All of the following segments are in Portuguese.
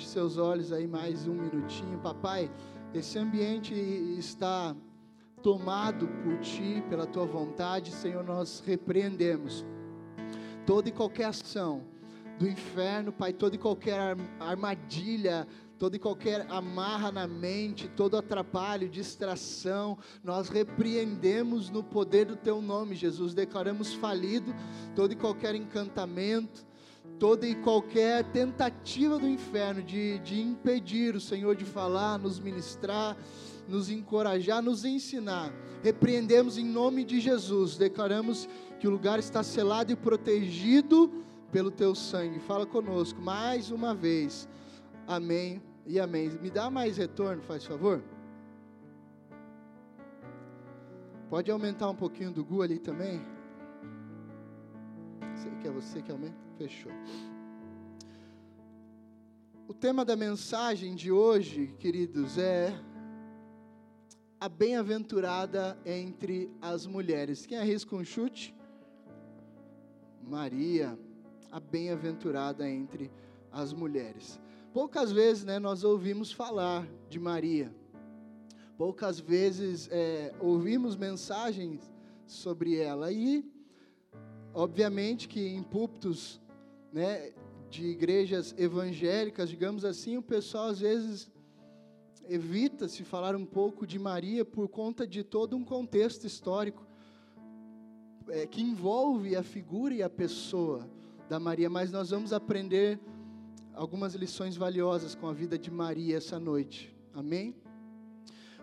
Feche seus olhos aí mais um minutinho. Papai, esse ambiente está tomado por ti, pela tua vontade, Senhor, nós repreendemos toda e qualquer ação do inferno, Pai, toda e qualquer armadilha, toda e qualquer amarra na mente, todo atrapalho, distração, nós repreendemos no poder do Teu nome, Jesus. Declaramos falido todo e qualquer encantamento, toda e qualquer tentativa do inferno de, de impedir o Senhor de falar, nos ministrar, nos encorajar, nos ensinar. Repreendemos em nome de Jesus, declaramos que o lugar está selado e protegido pelo teu sangue. Fala conosco mais uma vez. Amém e amém. Me dá mais retorno, faz favor. Pode aumentar um pouquinho do Gu ali também? Sei que é você que aumenta? Fechou. O tema da mensagem de hoje, queridos, é a bem-aventurada entre as mulheres. Quem arrisca um chute? Maria, a bem-aventurada entre as mulheres. Poucas vezes né, nós ouvimos falar de Maria, poucas vezes é, ouvimos mensagens sobre ela, e, obviamente, que em púlpitos né, de igrejas evangélicas, digamos assim, o pessoal às vezes evita se falar um pouco de Maria por conta de todo um contexto histórico é, que envolve a figura e a pessoa da Maria, mas nós vamos aprender algumas lições valiosas com a vida de Maria essa noite. Amém?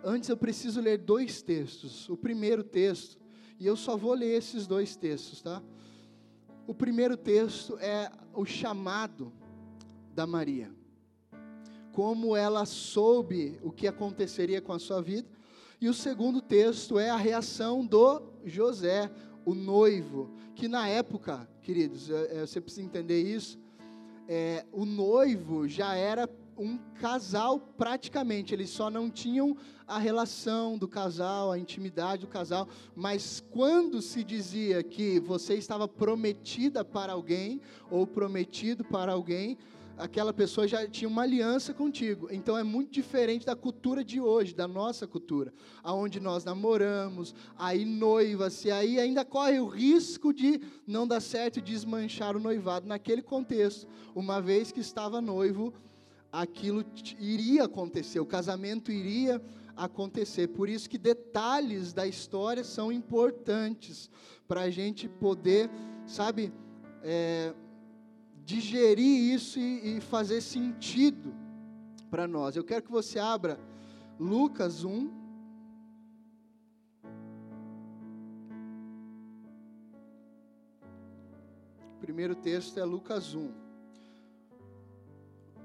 Antes eu preciso ler dois textos. O primeiro texto, e eu só vou ler esses dois textos, tá? O primeiro texto é o chamado da Maria. Como ela soube o que aconteceria com a sua vida. E o segundo texto é a reação do José, o noivo, que na época, queridos, é, é, você precisa entender isso, é, o noivo já era um casal praticamente, eles só não tinham a relação do casal, a intimidade do casal, mas quando se dizia que você estava prometida para alguém ou prometido para alguém, aquela pessoa já tinha uma aliança contigo. Então é muito diferente da cultura de hoje, da nossa cultura, aonde nós namoramos, aí noiva-se, aí ainda corre o risco de não dar certo e desmanchar o noivado. Naquele contexto, uma vez que estava noivo, aquilo iria acontecer, o casamento iria acontecer. Por isso que detalhes da história são importantes para a gente poder, sabe, é, digerir isso e, e fazer sentido para nós. Eu quero que você abra Lucas 1. O primeiro texto é Lucas 1.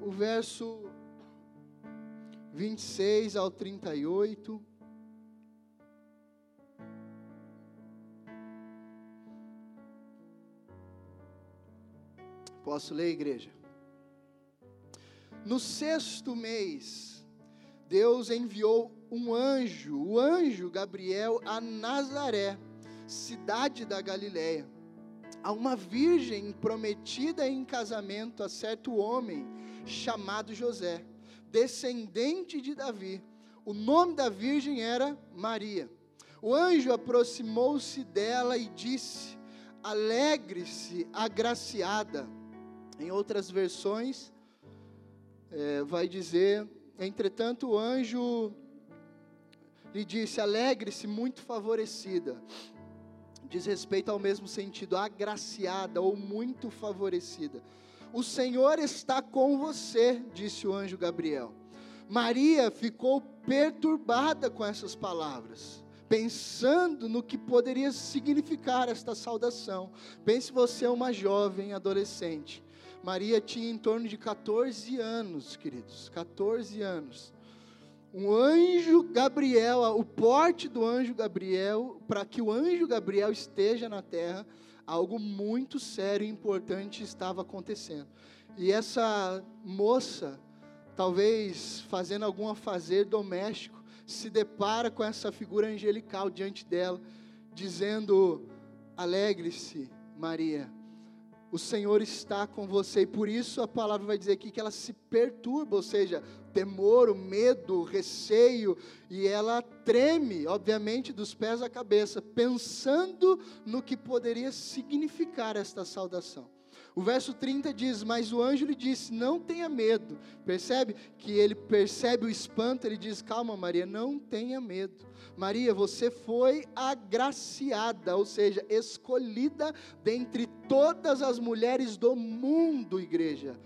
O verso 26 ao 38. Posso ler, igreja? No sexto mês, Deus enviou um anjo, o anjo Gabriel, a Nazaré, cidade da Galiléia, a uma virgem prometida em casamento a certo homem chamado José, descendente de Davi. O nome da virgem era Maria. O anjo aproximou-se dela e disse: Alegre-se, agraciada em outras versões, é, vai dizer: Entretanto, o anjo lhe disse: Alegre-se, muito favorecida. Diz respeito ao mesmo sentido, agraciada ou muito favorecida. O Senhor está com você, disse o anjo Gabriel. Maria ficou perturbada com essas palavras, pensando no que poderia significar esta saudação. Pense você, uma jovem adolescente, Maria tinha em torno de 14 anos, queridos, 14 anos. Um anjo Gabriel, o porte do anjo Gabriel, para que o anjo Gabriel esteja na terra, algo muito sério e importante estava acontecendo. E essa moça, talvez fazendo algum afazer doméstico, se depara com essa figura angelical diante dela, dizendo: Alegre-se, Maria o Senhor está com você, e por isso a palavra vai dizer aqui que ela se perturba, ou seja, temor, o medo, o receio, e ela treme, obviamente, dos pés à cabeça, pensando no que poderia significar esta saudação. O verso 30 diz: Mas o anjo lhe disse: Não tenha medo. Percebe que ele percebe o espanto, ele diz: Calma, Maria, não tenha medo. Maria, você foi agraciada, ou seja, escolhida dentre todas as mulheres do mundo, igreja,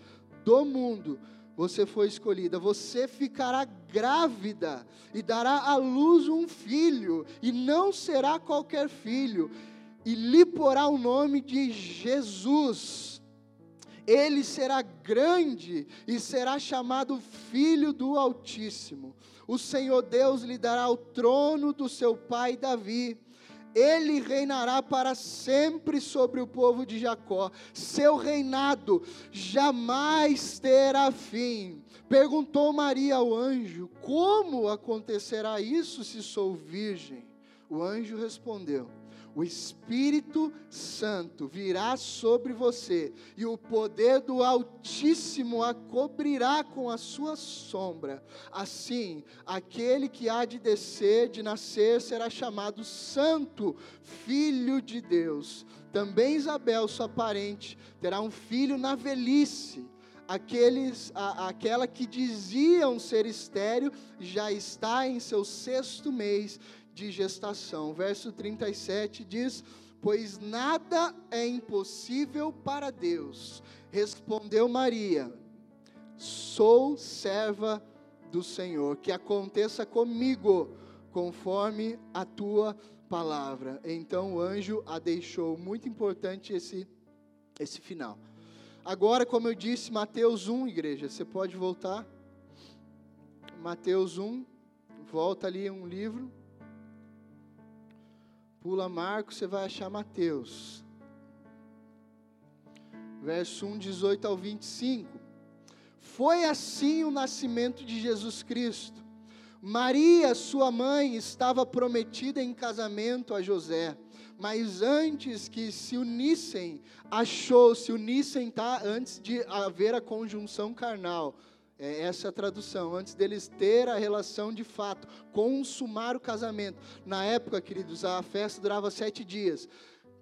do mundo. Você foi escolhida, você ficará grávida e dará à luz um filho, e não será qualquer filho, e lhe porá o nome de Jesus ele será grande e será chamado Filho do Altíssimo. O Senhor Deus lhe dará o trono do seu pai Davi. Ele reinará para sempre sobre o povo de Jacó. Seu reinado jamais terá fim. Perguntou Maria ao anjo: Como acontecerá isso se sou virgem? O anjo respondeu: o Espírito Santo virá sobre você, e o poder do Altíssimo a cobrirá com a sua sombra. Assim, aquele que há de descer, de nascer, será chamado Santo, Filho de Deus. Também Isabel, sua parente, terá um filho na velhice aqueles, a, aquela que diziam ser estéreo, já está em seu sexto mês de gestação. Verso 37 diz: Pois nada é impossível para Deus. Respondeu Maria: Sou serva do Senhor, que aconteça comigo conforme a tua palavra. Então o anjo a deixou. Muito importante esse esse final. Agora, como eu disse, Mateus 1, igreja, você pode voltar. Mateus 1, volta ali um livro. Pula Marcos, você vai achar Mateus. Verso 1, 18 ao 25. Foi assim o nascimento de Jesus Cristo. Maria, sua mãe, estava prometida em casamento a José, mas antes que se unissem, achou, se unissem, tá? Antes de haver a conjunção carnal, é essa a tradução, antes deles ter a relação de fato, consumar o casamento. Na época, queridos, a festa durava sete dias.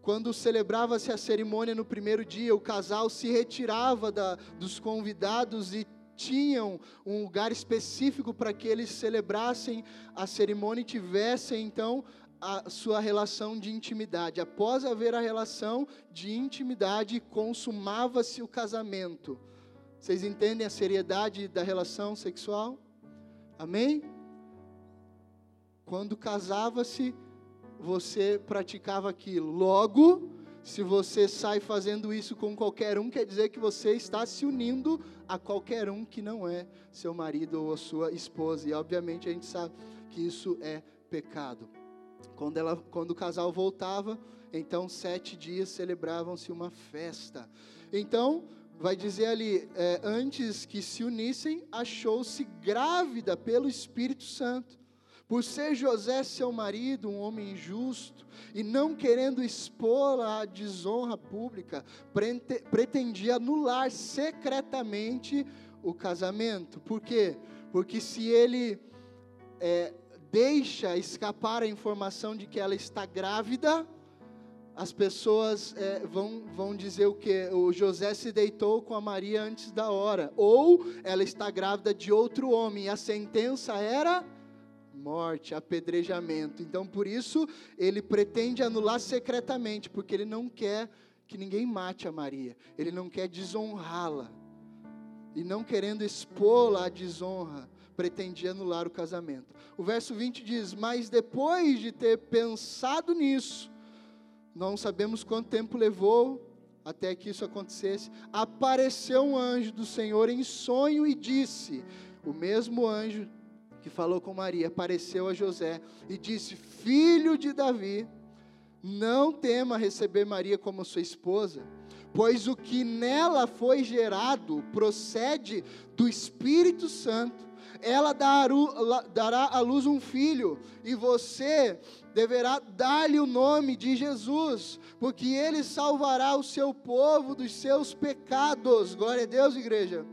Quando celebrava-se a cerimônia no primeiro dia, o casal se retirava da, dos convidados e tinham um lugar específico para que eles celebrassem a cerimônia e tivessem então a sua relação de intimidade. Após haver a relação de intimidade, consumava-se o casamento. Vocês entendem a seriedade da relação sexual? Amém? Quando casava-se, você praticava aquilo. Logo, se você sai fazendo isso com qualquer um, quer dizer que você está se unindo a qualquer um que não é seu marido ou a sua esposa. E obviamente a gente sabe que isso é pecado. Quando, ela, quando o casal voltava, então sete dias celebravam-se uma festa. Então, vai dizer ali, é, antes que se unissem, achou-se grávida pelo Espírito Santo. Por ser José seu marido, um homem justo, e não querendo expor a desonra pública, pretendia anular secretamente o casamento. Por quê? Porque se ele é, deixa escapar a informação de que ela está grávida, as pessoas é, vão, vão dizer o que? O José se deitou com a Maria antes da hora, ou ela está grávida de outro homem, a sentença era morte, apedrejamento. Então, por isso, ele pretende anular secretamente, porque ele não quer que ninguém mate a Maria, ele não quer desonrá-la, e não querendo expô-la à desonra, pretendia anular o casamento. O verso 20 diz: Mas depois de ter pensado nisso, não sabemos quanto tempo levou até que isso acontecesse. Apareceu um anjo do Senhor em sonho e disse: O mesmo anjo que falou com Maria apareceu a José e disse: Filho de Davi, não tema receber Maria como sua esposa, pois o que nela foi gerado procede do Espírito Santo. Ela dará à luz um filho, e você deverá dar-lhe o nome de Jesus, porque ele salvará o seu povo dos seus pecados. Glória a Deus, igreja.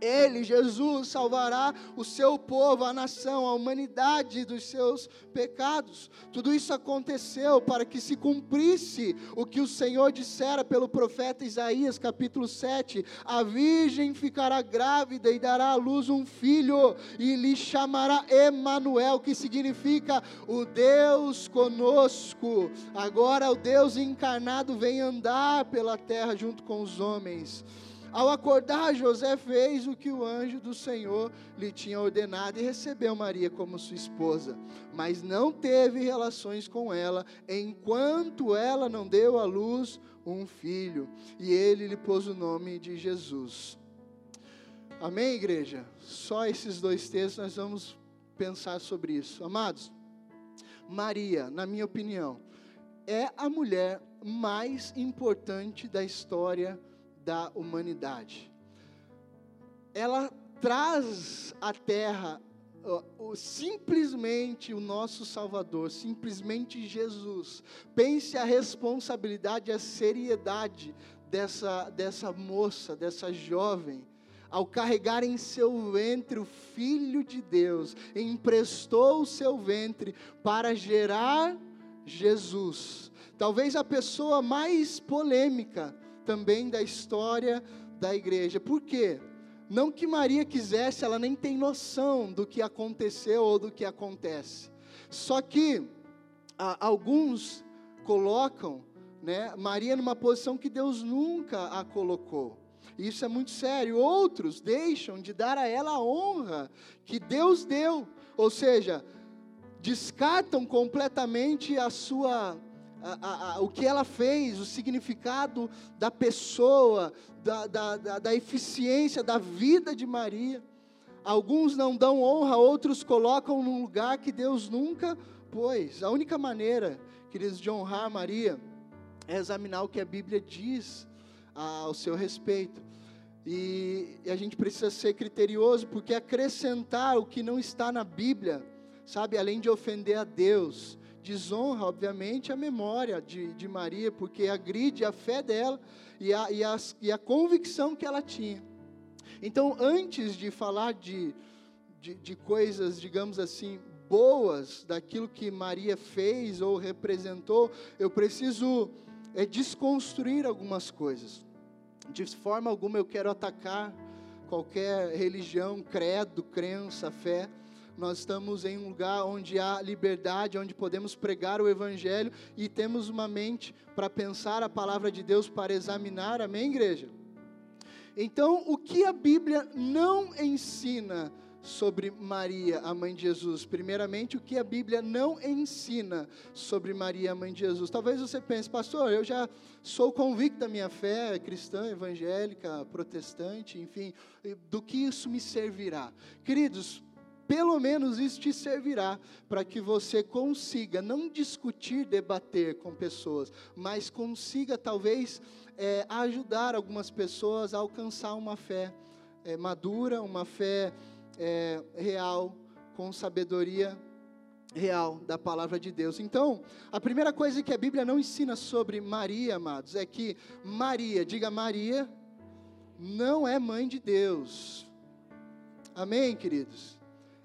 Ele, Jesus, salvará o seu povo, a nação, a humanidade dos seus pecados. Tudo isso aconteceu para que se cumprisse o que o Senhor dissera pelo profeta Isaías, capítulo 7: A virgem ficará grávida e dará à luz um filho, e lhe chamará Emanuel, que significa o Deus conosco. Agora o Deus encarnado vem andar pela terra junto com os homens. Ao acordar, José fez o que o anjo do Senhor lhe tinha ordenado e recebeu Maria como sua esposa, mas não teve relações com ela, enquanto ela não deu à luz um filho, e ele lhe pôs o nome de Jesus. Amém, igreja? Só esses dois textos nós vamos pensar sobre isso. Amados, Maria, na minha opinião, é a mulher mais importante da história da humanidade. Ela traz à terra simplesmente o nosso Salvador, simplesmente Jesus. Pense a responsabilidade, a seriedade dessa, dessa moça, dessa jovem ao carregar em seu ventre o Filho de Deus, emprestou o seu ventre para gerar Jesus. Talvez a pessoa mais polêmica também da história da igreja. Por quê? Não que Maria quisesse, ela nem tem noção do que aconteceu ou do que acontece. Só que ah, alguns colocam né, Maria numa posição que Deus nunca a colocou. Isso é muito sério. Outros deixam de dar a ela a honra que Deus deu, ou seja, descartam completamente a sua a, a, o que ela fez, o significado da pessoa, da, da, da, da eficiência da vida de Maria. Alguns não dão honra, outros colocam num lugar que Deus nunca pôs. A única maneira, queridos, de honrar Maria é examinar o que a Bíblia diz ao seu respeito. E, e, a gente precisa ser criterioso, porque acrescentar o que não está na Bíblia, sabe, além de ofender a Deus, desonra, obviamente, a memória de, de Maria, porque agride a fé dela e a, e, a, e a convicção que ela tinha. Então, antes de falar de, de, de coisas, digamos assim, boas, daquilo que Maria fez ou representou, eu preciso é, desconstruir algumas coisas. De forma alguma eu quero atacar qualquer religião, credo, crença, fé nós estamos em um lugar onde há liberdade, onde podemos pregar o Evangelho e temos uma mente para pensar a palavra de Deus, para examinar, amém, igreja? Então, o que a Bíblia não ensina sobre Maria, a mãe de Jesus? Primeiramente, o que a Bíblia não ensina sobre Maria, a mãe de Jesus? Talvez você pense, pastor, eu já sou convicto da minha fé cristã, evangélica, protestante, enfim, do que isso me servirá? Queridos, pelo menos isso te servirá para que você consiga não discutir, debater com pessoas, mas consiga talvez é, ajudar algumas pessoas a alcançar uma fé é, madura, uma fé é, real, com sabedoria real da palavra de Deus. Então, a primeira coisa que a Bíblia não ensina sobre Maria, amados, é que Maria, diga Maria, não é mãe de Deus. Amém, queridos?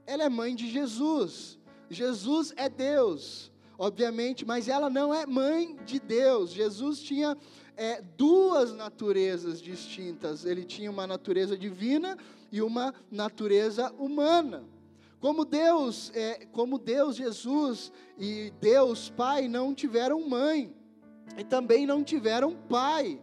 Ela é mãe de Jesus. Jesus é Deus, obviamente, mas ela não é mãe de Deus. Jesus tinha é, duas naturezas distintas. Ele tinha uma natureza divina e uma natureza humana. Como Deus, é, como Deus, Jesus e Deus Pai não tiveram mãe e também não tiveram pai.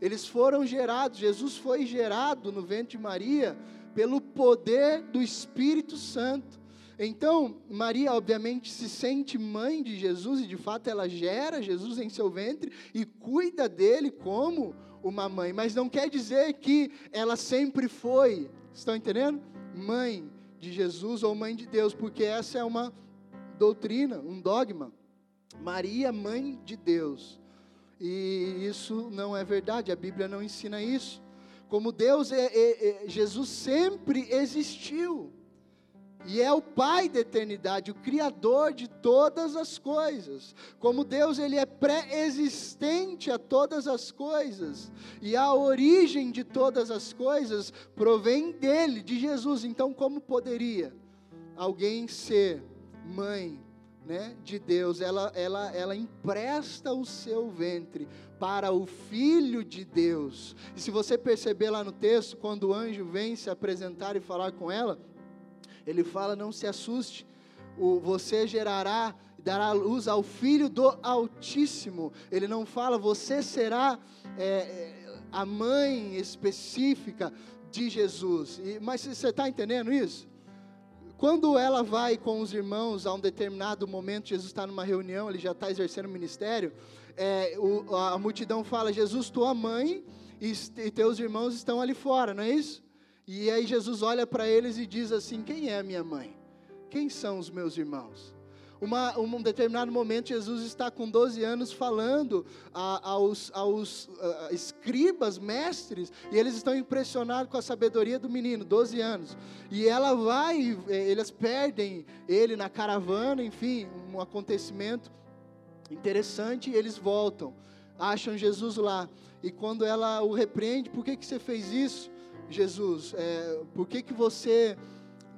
Eles foram gerados. Jesus foi gerado no ventre de Maria pelo poder do Espírito Santo. Então, Maria, obviamente, se sente mãe de Jesus, e de fato ela gera Jesus em seu ventre e cuida dele como uma mãe, mas não quer dizer que ela sempre foi, estão entendendo? Mãe de Jesus ou mãe de Deus, porque essa é uma doutrina, um dogma. Maria, mãe de Deus. E isso não é verdade, a Bíblia não ensina isso. Como Deus, é, é, é, Jesus sempre existiu. E é o Pai da eternidade, o Criador de todas as coisas. Como Deus, Ele é pré-existente a todas as coisas. E a origem de todas as coisas provém dele, de Jesus. Então, como poderia alguém ser mãe né, de Deus? Ela, ela, ela empresta o seu ventre para o Filho de Deus. E se você perceber lá no texto, quando o anjo vem se apresentar e falar com ela ele fala: não se assuste, o, você gerará, dará luz ao filho do Altíssimo. Ele não fala, você será é, é a mãe específica de Jesus. E, mas você está entendendo isso? Quando ela vai com os irmãos a um determinado momento, Jesus está numa reunião, ele já está exercendo o ministério, é, o, a multidão fala: Jesus, tua mãe e, e teus irmãos estão ali fora, não é isso? E aí Jesus olha para eles e diz assim: Quem é a minha mãe? Quem são os meus irmãos? Uma, um determinado momento, Jesus está com 12 anos falando a, aos, aos a, escribas, mestres, e eles estão impressionados com a sabedoria do menino, 12 anos. E ela vai, eles perdem ele na caravana, enfim, um acontecimento interessante, e eles voltam, acham Jesus lá. E quando ela o repreende, por que, que você fez isso? Jesus, é, por que, que você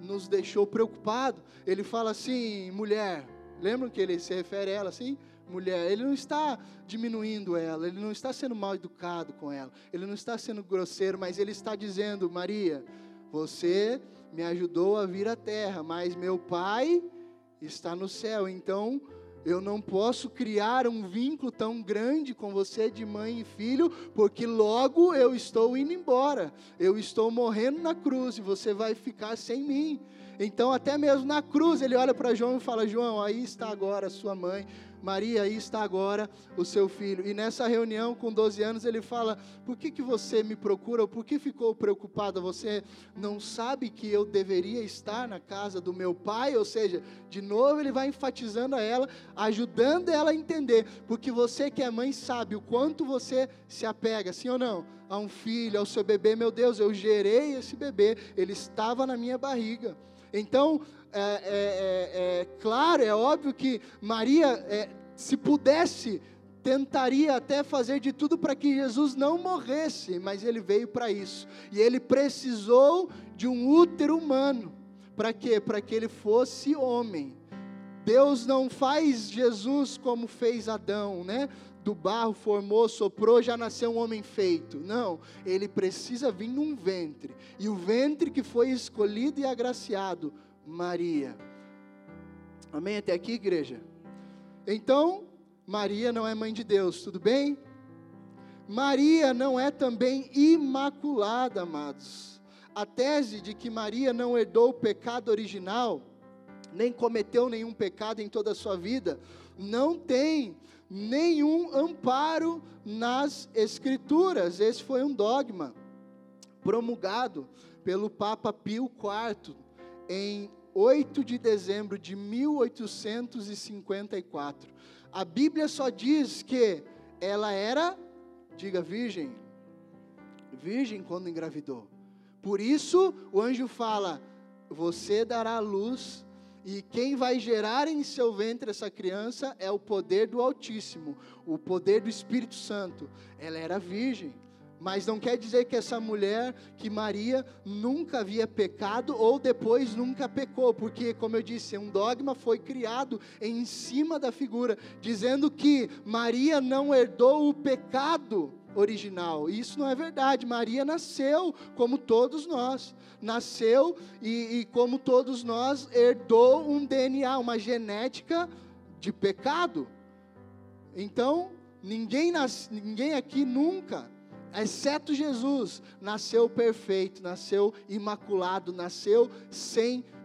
nos deixou preocupado? Ele fala assim, mulher, lembram que ele se refere a ela assim? Mulher, ele não está diminuindo ela, ele não está sendo mal educado com ela, ele não está sendo grosseiro, mas ele está dizendo, Maria, você me ajudou a vir à terra, mas meu pai está no céu, então eu não posso criar um vínculo tão grande com você de mãe e filho, porque logo eu estou indo embora. Eu estou morrendo na cruz e você vai ficar sem mim. Então, até mesmo na cruz, ele olha para João e fala: João, aí está agora a sua mãe. Maria, aí está agora o seu filho. E nessa reunião, com 12 anos, ele fala: Por que, que você me procura? Por que ficou preocupada? Você não sabe que eu deveria estar na casa do meu pai? Ou seja, de novo ele vai enfatizando a ela, ajudando ela a entender. Porque você que é mãe sabe o quanto você se apega, sim ou não? A um filho, ao seu bebê. Meu Deus, eu gerei esse bebê, ele estava na minha barriga. Então, é, é, é, é, claro, é óbvio que Maria, é, se pudesse, tentaria até fazer de tudo para que Jesus não morresse, mas ele veio para isso. E ele precisou de um útero humano. Para quê? Para que ele fosse homem. Deus não faz Jesus como fez Adão, né? Do barro formou, soprou, já nasceu um homem feito. Não, ele precisa vir num ventre. E o ventre que foi escolhido e agraciado Maria. Amém até aqui, igreja? Então, Maria não é mãe de Deus, tudo bem? Maria não é também imaculada, amados. A tese de que Maria não herdou o pecado original, nem cometeu nenhum pecado em toda a sua vida, não tem nenhum amparo nas Escrituras. Esse foi um dogma promulgado pelo Papa Pio IV em 8 de dezembro de 1854. A Bíblia só diz que ela era, diga virgem, virgem quando engravidou. Por isso o anjo fala: Você dará luz, e quem vai gerar em seu ventre essa criança é o poder do Altíssimo, o poder do Espírito Santo. Ela era virgem. Mas não quer dizer que essa mulher, que Maria, nunca havia pecado ou depois nunca pecou, porque, como eu disse, um dogma foi criado em cima da figura, dizendo que Maria não herdou o pecado original. Isso não é verdade. Maria nasceu como todos nós. Nasceu e, e como todos nós, herdou um DNA, uma genética de pecado. Então, ninguém, nas, ninguém aqui nunca exceto Jesus, nasceu perfeito, nasceu imaculado, nasceu sem pecado,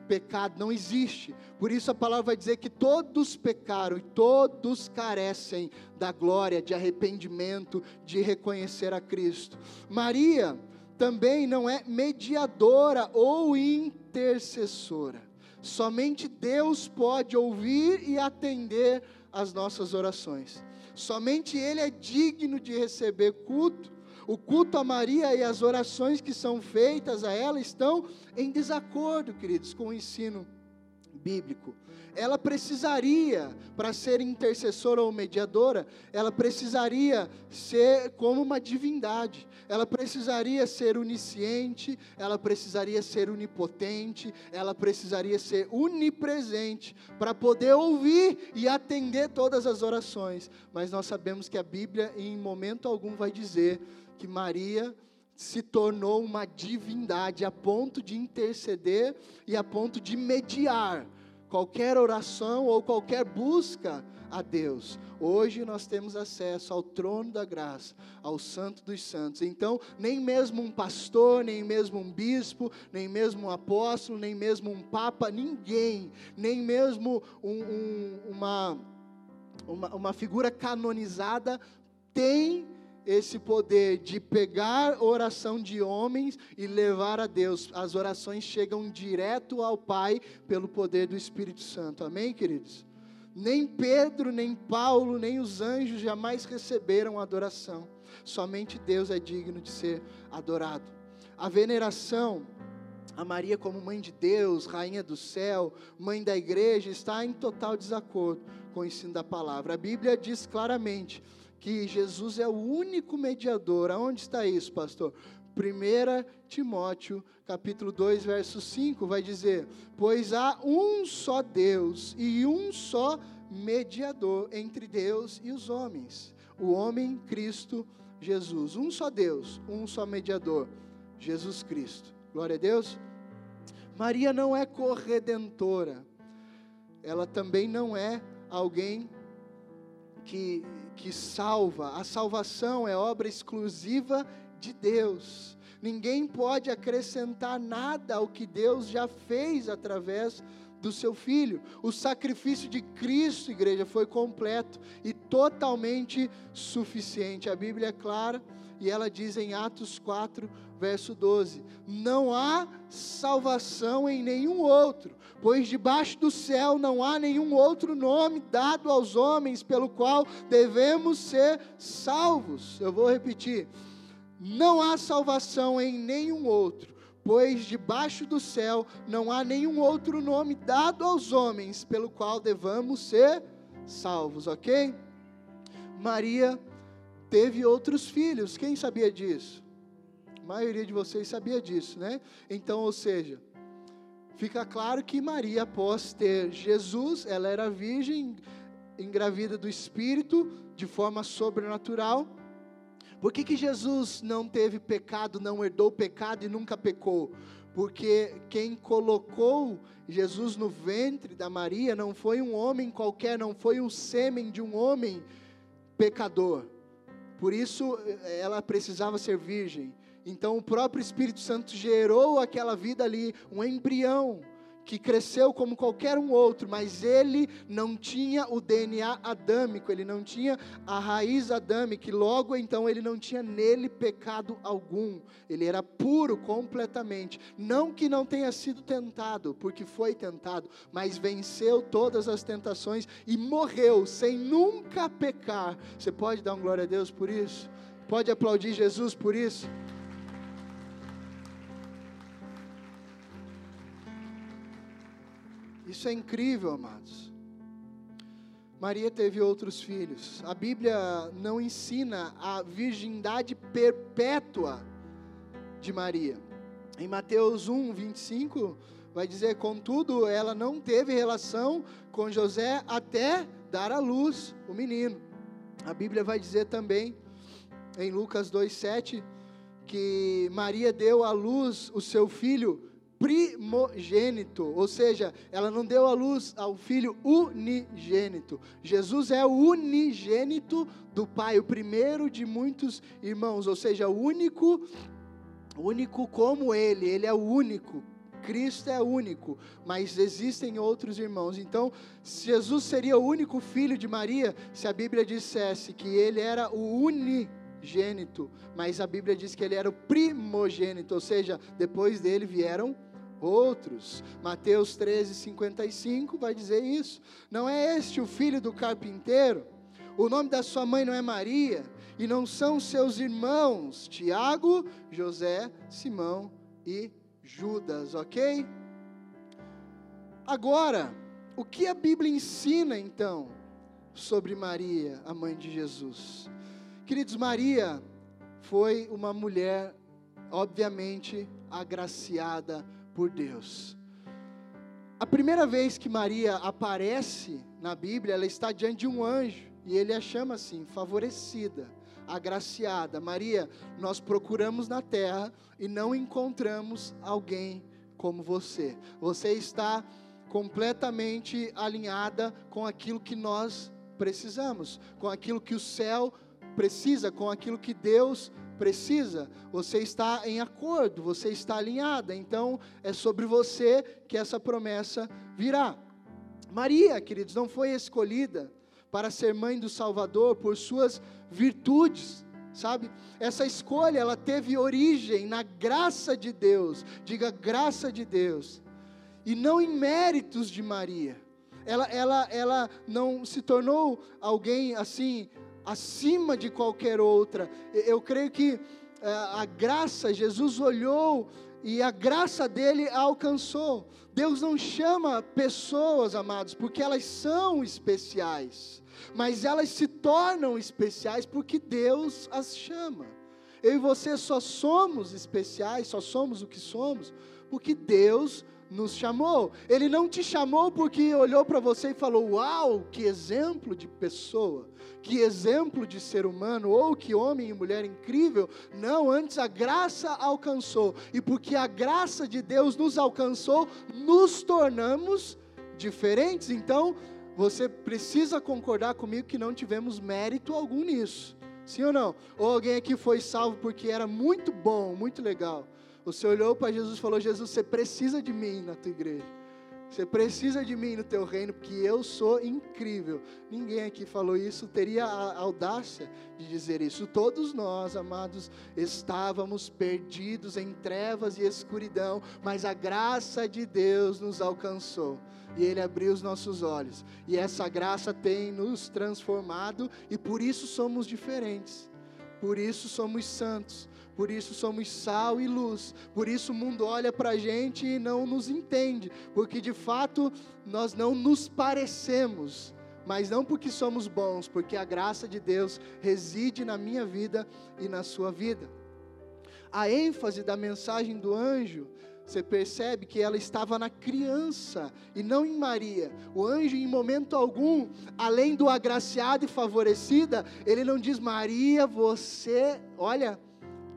não existe. Por isso a palavra vai dizer que todos pecaram e todos carecem da glória, de arrependimento, de reconhecer a Cristo. Maria também não é mediadora ou intercessora. Somente Deus pode ouvir e atender as nossas orações. Somente Ele é digno de receber culto. O culto a Maria e as orações que são feitas a ela estão em desacordo, queridos, com o ensino bíblico. Ela precisaria, para ser intercessora ou mediadora, ela precisaria ser como uma divindade, ela precisaria ser onisciente, ela precisaria ser onipotente, ela precisaria ser onipresente, para poder ouvir e atender todas as orações. Mas nós sabemos que a Bíblia, em momento algum, vai dizer que Maria se tornou uma divindade a ponto de interceder e a ponto de mediar qualquer oração ou qualquer busca a Deus. Hoje nós temos acesso ao trono da graça, ao Santo dos Santos. Então, nem mesmo um pastor, nem mesmo um bispo, nem mesmo um apóstolo, nem mesmo um papa, ninguém, nem mesmo um, um, uma, uma, uma figura canonizada tem esse poder de pegar oração de homens e levar a Deus. As orações chegam direto ao Pai pelo poder do Espírito Santo. Amém, queridos? Nem Pedro, nem Paulo, nem os anjos jamais receberam adoração. Somente Deus é digno de ser adorado. A veneração a Maria como mãe de Deus, rainha do céu, mãe da igreja, está em total desacordo com o ensino da palavra. A Bíblia diz claramente que Jesus é o único mediador. Aonde está isso, pastor? 1 Timóteo, capítulo 2, verso 5, vai dizer: Pois há um só Deus e um só mediador entre Deus e os homens, o homem Cristo Jesus. Um só Deus, um só mediador, Jesus Cristo. Glória a Deus. Maria não é corredentora, ela também não é alguém que que salva. A salvação é obra exclusiva de Deus. Ninguém pode acrescentar nada ao que Deus já fez através do seu filho. O sacrifício de Cristo, igreja, foi completo e totalmente suficiente. A Bíblia é clara e ela diz em Atos 4, verso 12: Não há salvação em nenhum outro, pois debaixo do céu não há nenhum outro nome dado aos homens pelo qual devemos ser salvos. Eu vou repetir: Não há salvação em nenhum outro, pois debaixo do céu não há nenhum outro nome dado aos homens pelo qual devamos ser salvos, ok? Maria teve outros filhos. Quem sabia disso? A maioria de vocês sabia disso, né? Então, ou seja, fica claro que Maria, após ter Jesus, ela era virgem, engravida do Espírito, de forma sobrenatural. Por que, que Jesus não teve pecado, não herdou pecado e nunca pecou? Porque quem colocou Jesus no ventre da Maria não foi um homem qualquer, não foi o sêmen de um homem pecador por isso eh, ela precisava ser virgem. Então o próprio Espírito Santo gerou aquela vida ali, um embrião que cresceu como qualquer um outro, mas ele não tinha o DNA adâmico, ele não tinha a raiz adâmica, e logo então ele não tinha nele pecado algum, ele era puro completamente. Não que não tenha sido tentado, porque foi tentado, mas venceu todas as tentações e morreu sem nunca pecar. Você pode dar um glória a Deus por isso? Pode aplaudir Jesus por isso? Isso é incrível, amados. Maria teve outros filhos. A Bíblia não ensina a virgindade perpétua de Maria. Em Mateus 1, 25, vai dizer: Contudo, ela não teve relação com José até dar à luz o menino. A Bíblia vai dizer também, em Lucas 2, 7, que Maria deu à luz o seu filho primogênito, ou seja, ela não deu a luz ao filho unigênito. Jesus é o unigênito do Pai, o primeiro de muitos irmãos, ou seja, o único, único como ele, ele é o único. Cristo é único, mas existem outros irmãos. Então, Jesus seria o único filho de Maria se a Bíblia dissesse que ele era o mas a Bíblia diz que ele era o primogênito, ou seja, depois dele vieram outros. Mateus 13, 55 vai dizer isso. Não é este o filho do carpinteiro? O nome da sua mãe não é Maria? E não são seus irmãos Tiago, José, Simão e Judas, ok? Agora, o que a Bíblia ensina então sobre Maria, a mãe de Jesus? Queridos, Maria foi uma mulher, obviamente, agraciada por Deus. A primeira vez que Maria aparece na Bíblia, ela está diante de um anjo e ele a chama assim, favorecida, agraciada. Maria, nós procuramos na terra e não encontramos alguém como você. Você está completamente alinhada com aquilo que nós precisamos, com aquilo que o céu precisa, com aquilo que Deus precisa. Você está em acordo, você está alinhada. Então é sobre você que essa promessa virá. Maria, queridos, não foi escolhida para ser mãe do Salvador por suas virtudes, sabe? Essa escolha, ela teve origem na graça de Deus, diga graça de Deus, e não em méritos de Maria. Ela, ela, ela não se tornou alguém assim, acima de qualquer outra. Eu creio que eh, a graça, Jesus olhou e a graça dele alcançou. Deus não chama pessoas, amados, porque elas são especiais mas elas se tornam especiais porque Deus as chama. Eu e você só somos especiais, só somos o que somos, porque Deus nos chamou. Ele não te chamou porque olhou para você e falou: Uau, que exemplo de pessoa, que exemplo de ser humano, ou que homem e mulher incrível. Não, antes a graça alcançou, e porque a graça de Deus nos alcançou, nos tornamos diferentes. Então, você precisa concordar comigo que não tivemos mérito algum nisso. Sim ou não? Ou alguém aqui foi salvo porque era muito bom, muito legal. Você olhou para Jesus e falou: Jesus, você precisa de mim na tua igreja. Você precisa de mim no teu reino, porque eu sou incrível. Ninguém aqui falou isso, teria a audácia de dizer isso. Todos nós, amados, estávamos perdidos em trevas e escuridão, mas a graça de Deus nos alcançou e Ele abriu os nossos olhos. E essa graça tem nos transformado e por isso somos diferentes, por isso somos santos, por isso somos sal e luz, por isso o mundo olha para a gente e não nos entende, porque de fato nós não nos parecemos, mas não porque somos bons, porque a graça de Deus reside na minha vida e na sua vida. A ênfase da mensagem do anjo você percebe que ela estava na criança e não em Maria. O anjo, em momento algum, além do agraciado e favorecida, ele não diz: Maria, você, olha,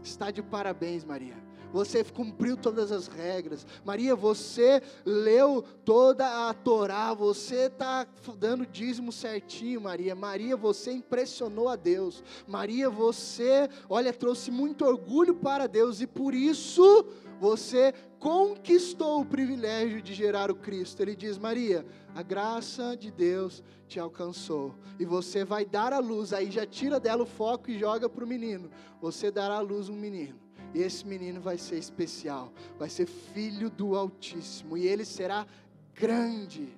está de parabéns, Maria. Você cumpriu todas as regras. Maria, você leu toda a Torá. Você está dando dízimo certinho, Maria. Maria, você impressionou a Deus. Maria, você, olha, trouxe muito orgulho para Deus e por isso você conquistou o privilégio de gerar o Cristo. Ele diz: Maria, a graça de Deus te alcançou e você vai dar a luz. Aí já tira dela o foco e joga para o menino. Você dará à luz um menino. E esse menino vai ser especial, vai ser filho do Altíssimo, e ele será grande.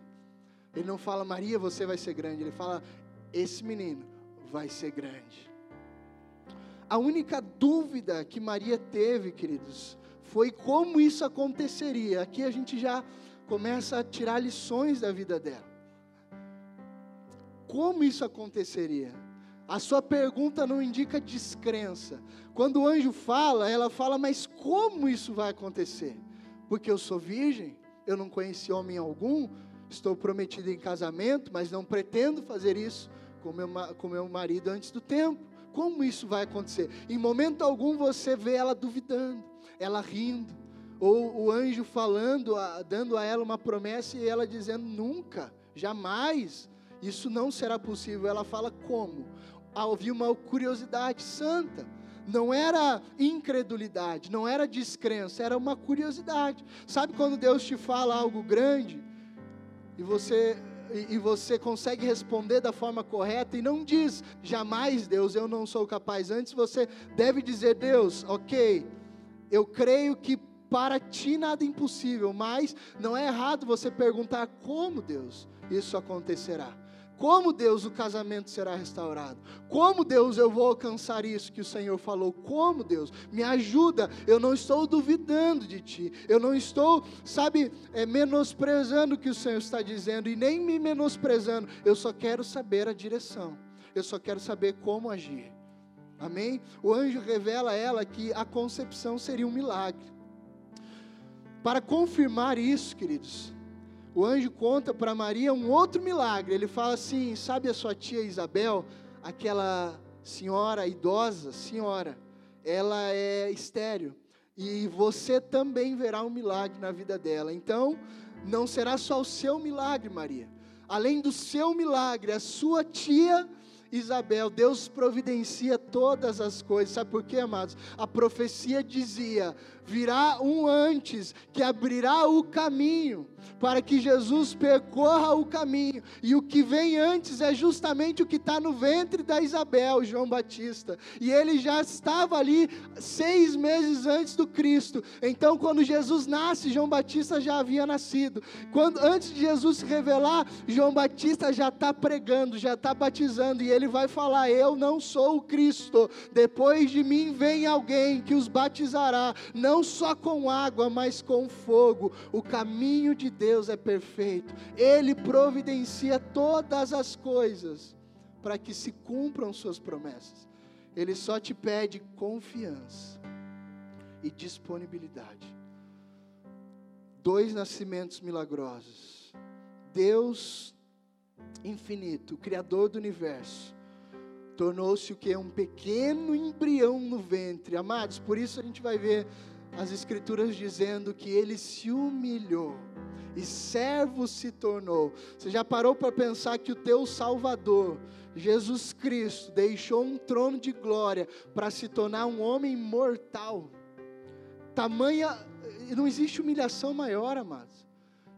Ele não fala, Maria, você vai ser grande, ele fala, esse menino vai ser grande. A única dúvida que Maria teve, queridos, foi como isso aconteceria. Aqui a gente já começa a tirar lições da vida dela. Como isso aconteceria? A sua pergunta não indica descrença. Quando o anjo fala, ela fala, mas como isso vai acontecer? Porque eu sou virgem, eu não conheci homem algum, estou prometida em casamento, mas não pretendo fazer isso com meu, com meu marido antes do tempo. Como isso vai acontecer? Em momento algum você vê ela duvidando ela rindo, ou o anjo falando, dando a ela uma promessa e ela dizendo nunca, jamais, isso não será possível. Ela fala como? Havia uma curiosidade santa. Não era incredulidade, não era descrença, era uma curiosidade. Sabe quando Deus te fala algo grande e você e você consegue responder da forma correta e não diz jamais, Deus, eu não sou capaz. Antes você deve dizer, Deus, ok, eu creio que para ti nada é impossível, mas não é errado você perguntar como, Deus, isso acontecerá. Como, Deus, o casamento será restaurado? Como, Deus, eu vou alcançar isso que o Senhor falou? Como, Deus? Me ajuda. Eu não estou duvidando de Ti. Eu não estou, sabe, é, menosprezando o que o Senhor está dizendo e nem me menosprezando. Eu só quero saber a direção. Eu só quero saber como agir. Amém? O anjo revela a ela que a concepção seria um milagre. Para confirmar isso, queridos, o anjo conta para Maria um outro milagre. Ele fala assim: sabe a sua tia Isabel, aquela senhora idosa, senhora, ela é estéreo e você também verá um milagre na vida dela. Então, não será só o seu milagre, Maria. Além do seu milagre, a sua tia Isabel, Deus providencia todas as coisas. Sabe por quê, amados? A profecia dizia: virá um antes que abrirá o caminho para que Jesus percorra o caminho. E o que vem antes é justamente o que está no ventre da Isabel, João Batista. E ele já estava ali seis meses antes do Cristo. Então, quando Jesus nasce, João Batista já havia nascido. Quando antes de Jesus se revelar, João Batista já está pregando, já está batizando, e ele vai falar: Eu não sou o Cristo. Depois de mim vem alguém que os batizará, não só com água, mas com fogo. O caminho de Deus é perfeito, Ele providencia todas as coisas para que se cumpram Suas promessas. Ele só te pede confiança e disponibilidade. Dois nascimentos milagrosos. Deus infinito, Criador do universo, tornou-se o que? Um pequeno embrião no ventre. Amados, por isso a gente vai ver as Escrituras dizendo que ele se humilhou e servo se tornou. Você já parou para pensar que o teu Salvador, Jesus Cristo, deixou um trono de glória para se tornar um homem mortal? Tamanha, não existe humilhação maior, amados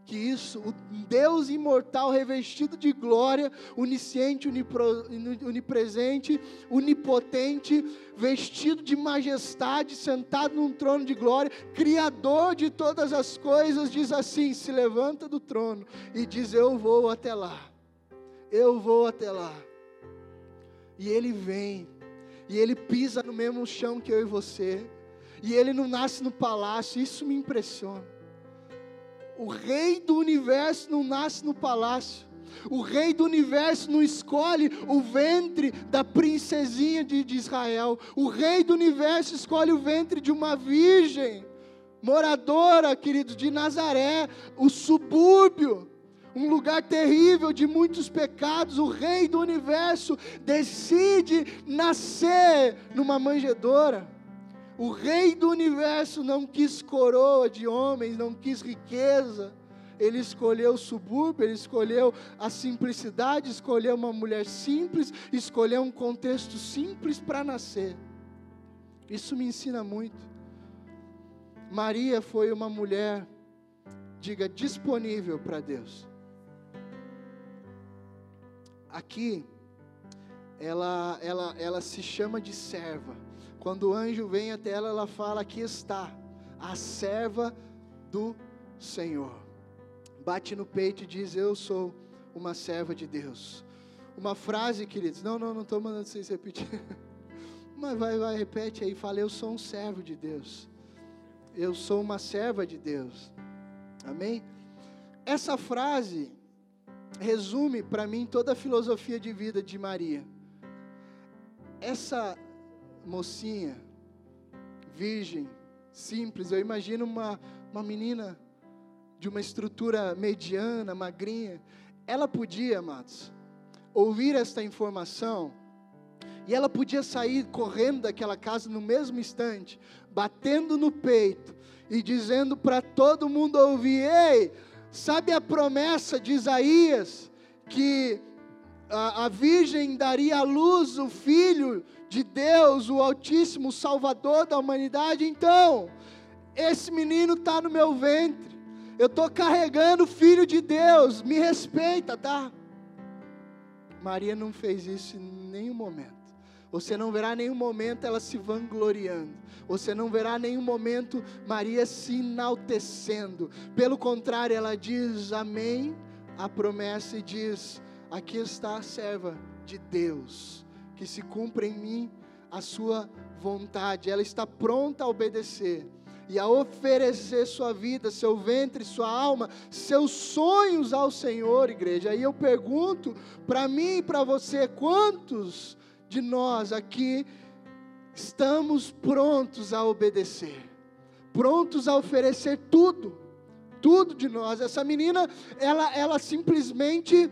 que isso, o Deus imortal revestido de glória, onisciente, unipro, onipresente, onipotente, vestido de majestade, sentado num trono de glória, criador de todas as coisas, diz assim: se levanta do trono e diz: Eu vou até lá, eu vou até lá. E ele vem, e ele pisa no mesmo chão que eu e você, e ele não nasce no palácio, isso me impressiona. O rei do universo não nasce no palácio. O rei do universo não escolhe o ventre da princesinha de, de, Israel. O rei do universo escolhe o ventre de uma virgem, moradora, querido, de Nazaré, o subúrbio, um lugar terrível de muitos pecados. O rei do universo decide nascer numa manjedoura. O rei do universo não quis coroa de homens, não quis riqueza. Ele escolheu o subúrbio, ele escolheu a simplicidade, escolheu uma mulher simples, escolheu um contexto simples para nascer. Isso me ensina muito. Maria foi uma mulher, diga, disponível para Deus. Aqui, ela, ela, ela se chama de serva. Quando o anjo vem até ela, ela fala: Aqui está, a serva do Senhor. Bate no peito e diz: Eu sou uma serva de Deus. Uma frase, queridos, não, não, não estou mandando vocês repetir. Mas vai, vai, repete aí, fala: Eu sou um servo de Deus. Eu sou uma serva de Deus. Amém? Essa frase resume para mim toda a filosofia de vida de Maria. Essa mocinha, virgem, simples. Eu imagino uma, uma menina de uma estrutura mediana, magrinha. Ela podia, amados, ouvir esta informação e ela podia sair correndo daquela casa no mesmo instante, batendo no peito e dizendo para todo mundo ouvir: Ei, sabe a promessa de Isaías que a, a virgem daria à luz o filho de Deus, o Altíssimo, Salvador da humanidade. Então, esse menino está no meu ventre. Eu estou carregando o Filho de Deus. Me respeita, tá? Maria não fez isso em nenhum momento. Você não verá nenhum momento ela se vangloriando. Você não verá nenhum momento Maria se enaltecendo. Pelo contrário, ela diz amém à promessa e diz aqui está a serva de Deus, que se cumpra em mim a sua vontade. Ela está pronta a obedecer e a oferecer sua vida, seu ventre, sua alma, seus sonhos ao Senhor, igreja. Aí eu pergunto para mim e para você, quantos de nós aqui estamos prontos a obedecer? Prontos a oferecer tudo, tudo de nós. Essa menina, ela, ela simplesmente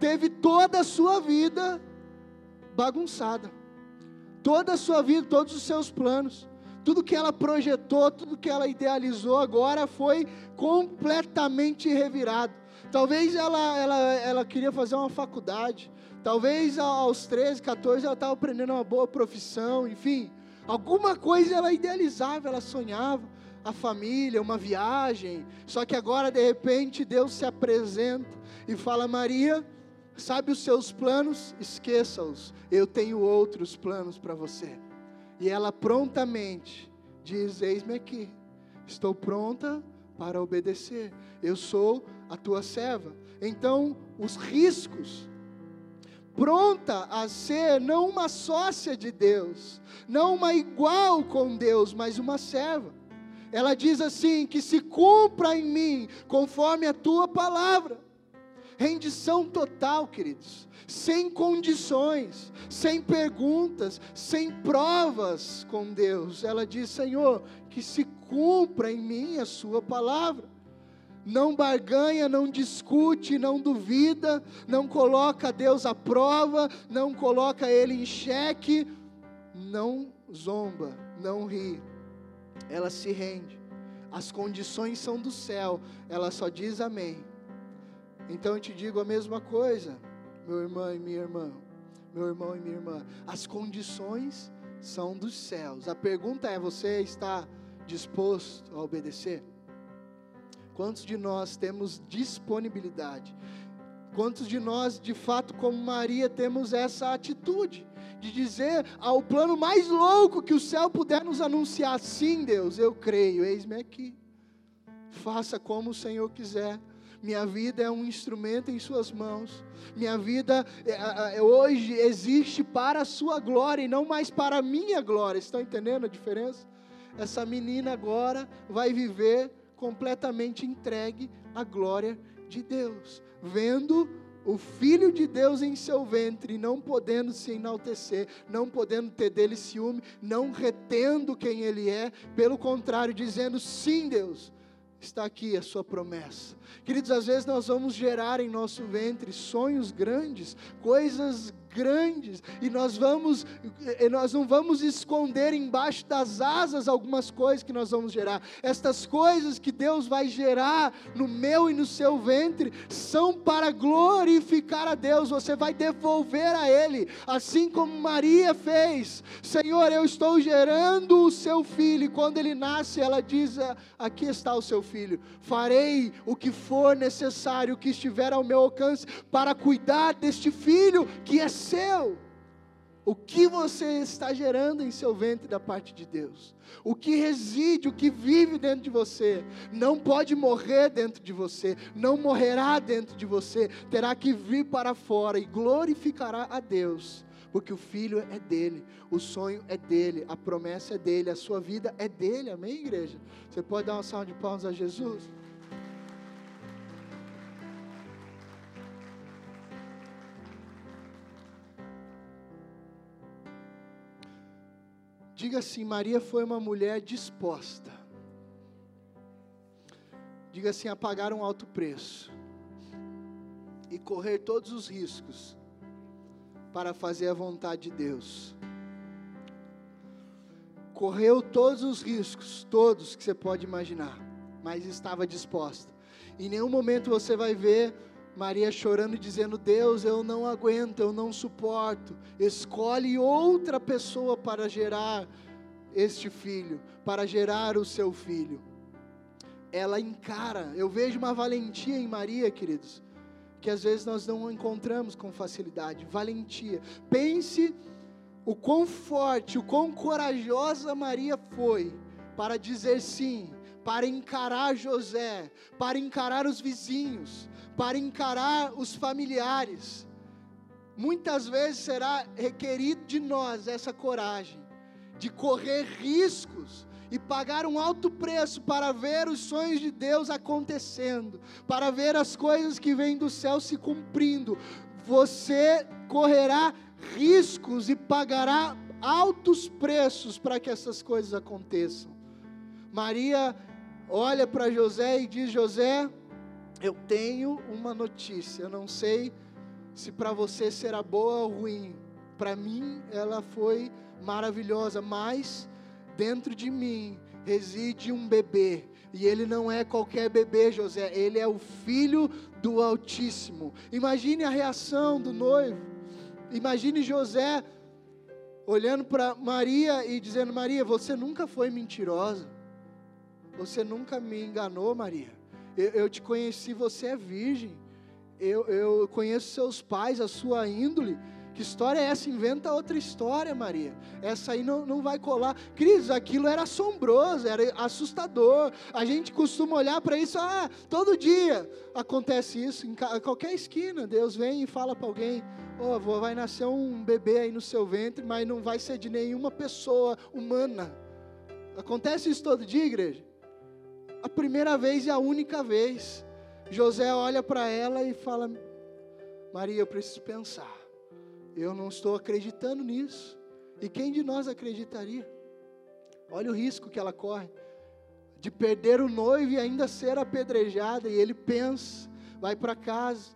teve toda a sua vida bagunçada. Toda a sua vida, todos os seus planos tudo que ela projetou, tudo que ela idealizou agora foi completamente revirado. Talvez ela, ela, ela queria fazer uma faculdade, talvez aos 13, 14 ela estava aprendendo uma boa profissão, enfim, alguma coisa ela idealizava, ela sonhava, a família, uma viagem, só que agora de repente Deus se apresenta e fala: Maria, sabe os seus planos? Esqueça-os, eu tenho outros planos para você. E ela prontamente diz: Eis-me aqui, estou pronta para obedecer, eu sou a tua serva. Então, os riscos, pronta a ser não uma sócia de Deus, não uma igual com Deus, mas uma serva. Ela diz assim: que se cumpra em mim conforme a tua palavra. Rendição total, queridos sem condições, sem perguntas, sem provas com Deus. Ela diz: Senhor, que se cumpra em mim a Sua palavra. Não barganha, não discute, não duvida, não coloca Deus à prova, não coloca Ele em xeque, não zomba, não ri. Ela se rende. As condições são do céu, ela só diz amém. Então eu te digo a mesma coisa meu irmão e minha irmã, meu irmão e minha irmã, as condições são dos céus. A pergunta é: você está disposto a obedecer? Quantos de nós temos disponibilidade? Quantos de nós, de fato, como Maria, temos essa atitude de dizer ao plano mais louco que o céu puder nos anunciar: sim, Deus, eu creio, eis-me aqui. Faça como o Senhor quiser. Minha vida é um instrumento em Suas mãos. Minha vida é, é, hoje existe para a Sua glória e não mais para a minha glória. Estão entendendo a diferença? Essa menina agora vai viver completamente entregue à glória de Deus, vendo o Filho de Deus em seu ventre, não podendo se enaltecer, não podendo ter dele ciúme, não retendo quem ele é, pelo contrário, dizendo: sim, Deus, está aqui a sua promessa. Queridos, às vezes nós vamos gerar em nosso ventre sonhos grandes, coisas grandes e nós vamos nós não vamos esconder embaixo das asas algumas coisas que nós vamos gerar. Estas coisas que Deus vai gerar no meu e no seu ventre são para glorificar a Deus. Você vai devolver a ele, assim como Maria fez. Senhor, eu estou gerando o seu filho e quando ele nasce, ela diz: "Aqui está o seu filho. Farei o que for necessário, o que estiver ao meu alcance para cuidar deste filho que é seu. O que você está gerando em seu ventre da parte de Deus? O que reside, o que vive dentro de você, não pode morrer dentro de você, não morrerá dentro de você, terá que vir para fora e glorificará a Deus, porque o filho é dele, o sonho é dele, a promessa é dele, a sua vida é dele, amém, igreja? Você pode dar uma salva de palmas a Jesus? Diga assim: Maria foi uma mulher disposta. Diga assim: a pagar um alto preço e correr todos os riscos para fazer a vontade de Deus. Correu todos os riscos, todos que você pode imaginar, mas estava disposta. Em nenhum momento você vai ver Maria chorando e dizendo: Deus, eu não aguento, eu não suporto. Escolhe outra pessoa para gerar este filho, para gerar o seu filho. Ela encara, eu vejo uma valentia em Maria, queridos, que às vezes nós não encontramos com facilidade. Valentia. Pense o quão forte, o quão corajosa Maria foi para dizer sim, para encarar José, para encarar os vizinhos, para encarar os familiares. Muitas vezes será requerido de nós essa coragem de correr riscos e pagar um alto preço para ver os sonhos de Deus acontecendo, para ver as coisas que vêm do céu se cumprindo. Você correrá riscos e pagará altos preços para que essas coisas aconteçam. Maria olha para José e diz: José, eu tenho uma notícia, eu não sei se para você será boa ou ruim. Para mim ela foi maravilhosa, mas dentro de mim reside um bebê. E ele não é qualquer bebê, José, ele é o filho do Altíssimo. Imagine a reação do noivo. Imagine José olhando para Maria e dizendo: Maria, você nunca foi mentirosa. Você nunca me enganou, Maria. Eu, eu te conheci, você é virgem. Eu, eu conheço seus pais, a sua índole. Que história é essa? Inventa outra história, Maria. Essa aí não, não vai colar. Cris, aquilo era assombroso, era assustador. A gente costuma olhar para isso, ah, todo dia acontece isso, em qualquer esquina. Deus vem e fala para alguém: Ó, oh, vai nascer um bebê aí no seu ventre, mas não vai ser de nenhuma pessoa humana. Acontece isso todo dia, igreja? A primeira vez e a única vez. José olha para ela e fala: Maria, eu preciso pensar. Eu não estou acreditando nisso. E quem de nós acreditaria? Olha o risco que ela corre de perder o noivo e ainda ser apedrejada. E ele pensa, vai para casa,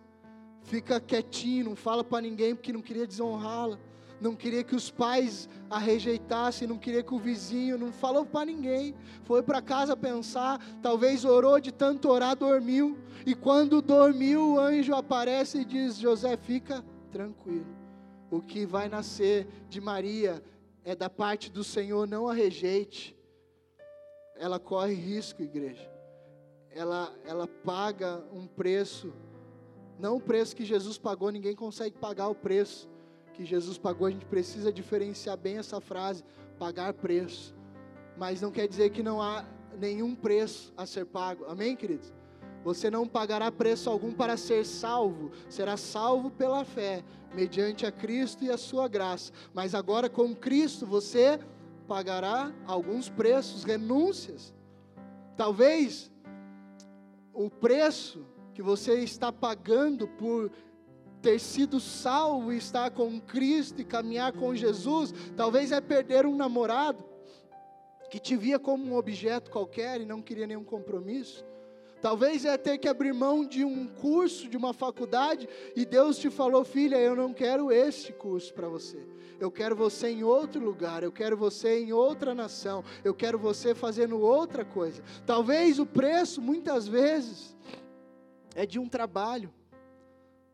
fica quietinho, não fala para ninguém porque não queria desonrá-la, não queria que os pais a rejeitassem, não queria que o vizinho, não falou para ninguém. Foi para casa pensar, talvez orou de tanto orar, dormiu. E quando dormiu, o anjo aparece e diz: José, fica tranquilo o que vai nascer de Maria é da parte do Senhor, não a rejeite. Ela corre risco, igreja. Ela, ela paga um preço, não o preço que Jesus pagou, ninguém consegue pagar o preço que Jesus pagou. A gente precisa diferenciar bem essa frase, pagar preço. Mas não quer dizer que não há nenhum preço a ser pago. Amém, queridos? Você não pagará preço algum para ser salvo, será salvo pela fé, mediante a Cristo e a sua graça. Mas agora com Cristo você pagará alguns preços, renúncias. Talvez o preço que você está pagando por ter sido salvo estar com Cristo e caminhar com Jesus, talvez é perder um namorado que te via como um objeto qualquer e não queria nenhum compromisso. Talvez é ter que abrir mão de um curso, de uma faculdade, e Deus te falou, filha, eu não quero este curso para você. Eu quero você em outro lugar, eu quero você em outra nação, eu quero você fazendo outra coisa. Talvez o preço, muitas vezes, é de um trabalho.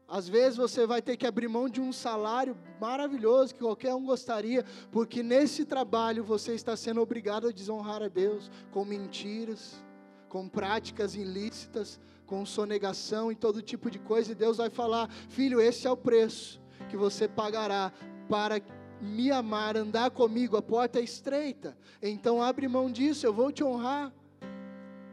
Às vezes você vai ter que abrir mão de um salário maravilhoso que qualquer um gostaria, porque nesse trabalho você está sendo obrigado a desonrar a Deus com mentiras com práticas ilícitas, com sonegação e todo tipo de coisa, e Deus vai falar: Filho, esse é o preço que você pagará para me amar, andar comigo, a porta é estreita, então abre mão disso, eu vou te honrar.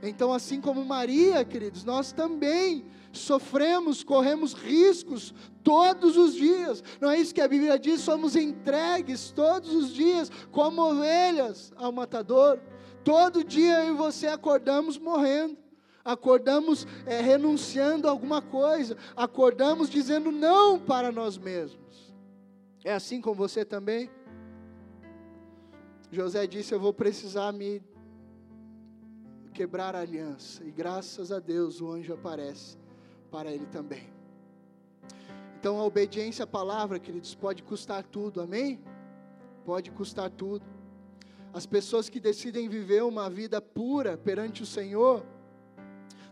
Então, assim como Maria, queridos, nós também sofremos, corremos riscos todos os dias. Não é isso que a Bíblia diz? Somos entregues todos os dias, como ovelhas ao matador. Todo dia eu e você acordamos morrendo, acordamos é, renunciando a alguma coisa, acordamos dizendo não para nós mesmos. É assim com você também? José disse: Eu vou precisar me quebrar a aliança, e graças a Deus o anjo aparece para ele também. Então a obediência à palavra, queridos, pode custar tudo, amém? Pode custar tudo. As pessoas que decidem viver uma vida pura perante o Senhor,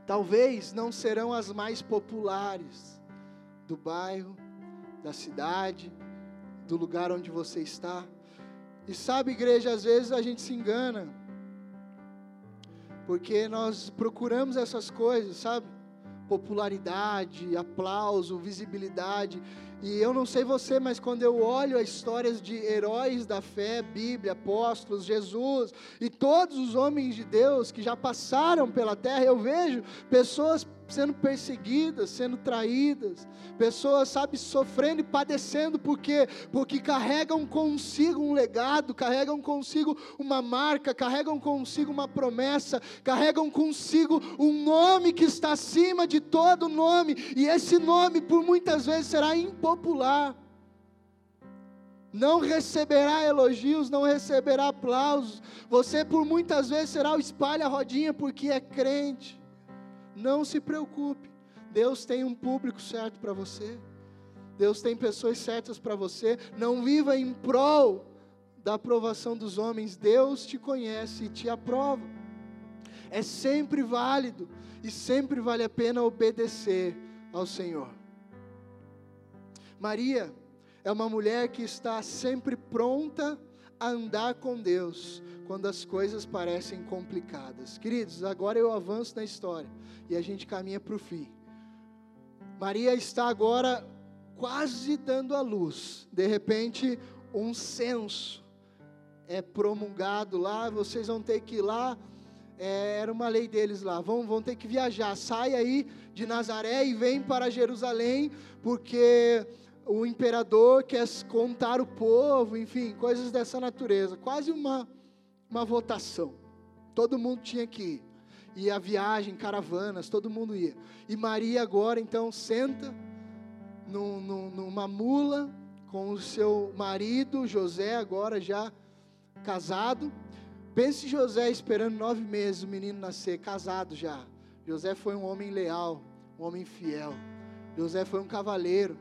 talvez não serão as mais populares do bairro, da cidade, do lugar onde você está. E sabe, igreja, às vezes a gente se engana, porque nós procuramos essas coisas, sabe? Popularidade, aplauso, visibilidade, e eu não sei você, mas quando eu olho as histórias de heróis da fé, Bíblia, apóstolos, Jesus e todos os homens de Deus que já passaram pela terra, eu vejo pessoas sendo perseguidas, sendo traídas, pessoas, sabe, sofrendo e padecendo, porque porque carregam consigo um legado, carregam consigo uma marca, carregam consigo uma promessa, carregam consigo um nome que está acima de todo nome, e esse nome por muitas vezes será impopular. Não receberá elogios, não receberá aplausos. Você por muitas vezes será o espalha rodinha porque é crente. Não se preocupe. Deus tem um público certo para você. Deus tem pessoas certas para você. Não viva em prol da aprovação dos homens. Deus te conhece e te aprova. É sempre válido e sempre vale a pena obedecer ao Senhor. Maria é uma mulher que está sempre pronta a andar com Deus quando as coisas parecem complicadas. Queridos, agora eu avanço na história e a gente caminha para o fim. Maria está agora quase dando a luz. De repente, um censo é promulgado lá, vocês vão ter que ir lá. É, era uma lei deles lá, vão, vão ter que viajar. Sai aí de Nazaré e vem para Jerusalém, porque o imperador quer contar o povo, enfim, coisas dessa natureza. Quase uma, uma votação. Todo mundo tinha que ir e a viagem, caravanas, todo mundo ia. E Maria agora então senta numa mula com o seu marido, José, agora já casado. Pense José esperando nove meses o menino nascer, casado já. José foi um homem leal, um homem fiel. José foi um cavaleiro,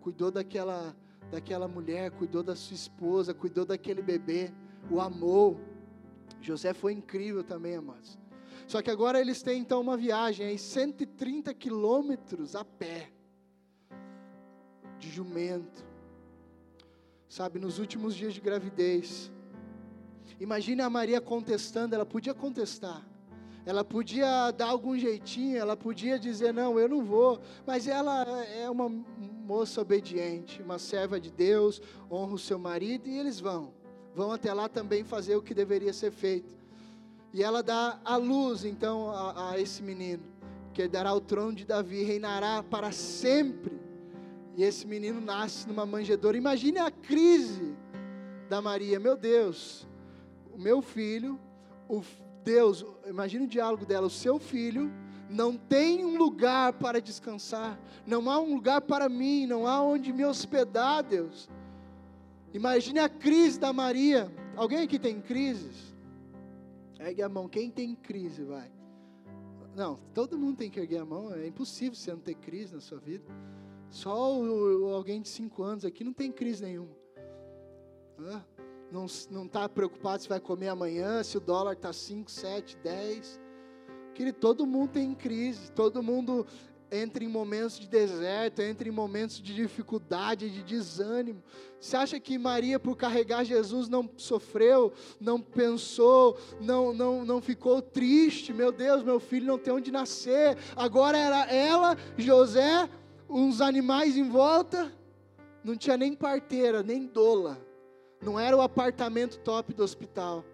cuidou daquela, daquela mulher, cuidou da sua esposa, cuidou daquele bebê, o amou. José foi incrível também, amados. Só que agora eles têm então uma viagem aí, 130 quilômetros a pé, de jumento, sabe, nos últimos dias de gravidez. Imagine a Maria contestando, ela podia contestar, ela podia dar algum jeitinho, ela podia dizer: Não, eu não vou, mas ela é uma moça obediente, uma serva de Deus, honra o seu marido e eles vão, vão até lá também fazer o que deveria ser feito. E ela dá a luz então a, a esse menino, que dará o trono de Davi, reinará para sempre. E esse menino nasce numa manjedoura. Imagine a crise da Maria, meu Deus, o meu filho, o Deus, imagine o diálogo dela, o seu filho não tem um lugar para descansar, não há um lugar para mim, não há onde me hospedar, Deus. Imagine a crise da Maria. Alguém aqui tem crises? Ergue a mão. Quem tem crise, vai. Não, todo mundo tem que erguer a mão. É impossível você não ter crise na sua vida. Só o, o, alguém de 5 anos aqui não tem crise nenhuma. Não está preocupado se vai comer amanhã, se o dólar está 5, 7, 10. Querido, todo mundo tem crise. Todo mundo entra em momentos de deserto, entra em momentos de dificuldade, de desânimo. Você acha que Maria, por carregar Jesus, não sofreu, não pensou, não, não, não ficou triste? Meu Deus, meu filho não tem onde nascer. Agora era ela, José, uns animais em volta. Não tinha nem parteira, nem dola. Não era o apartamento top do hospital.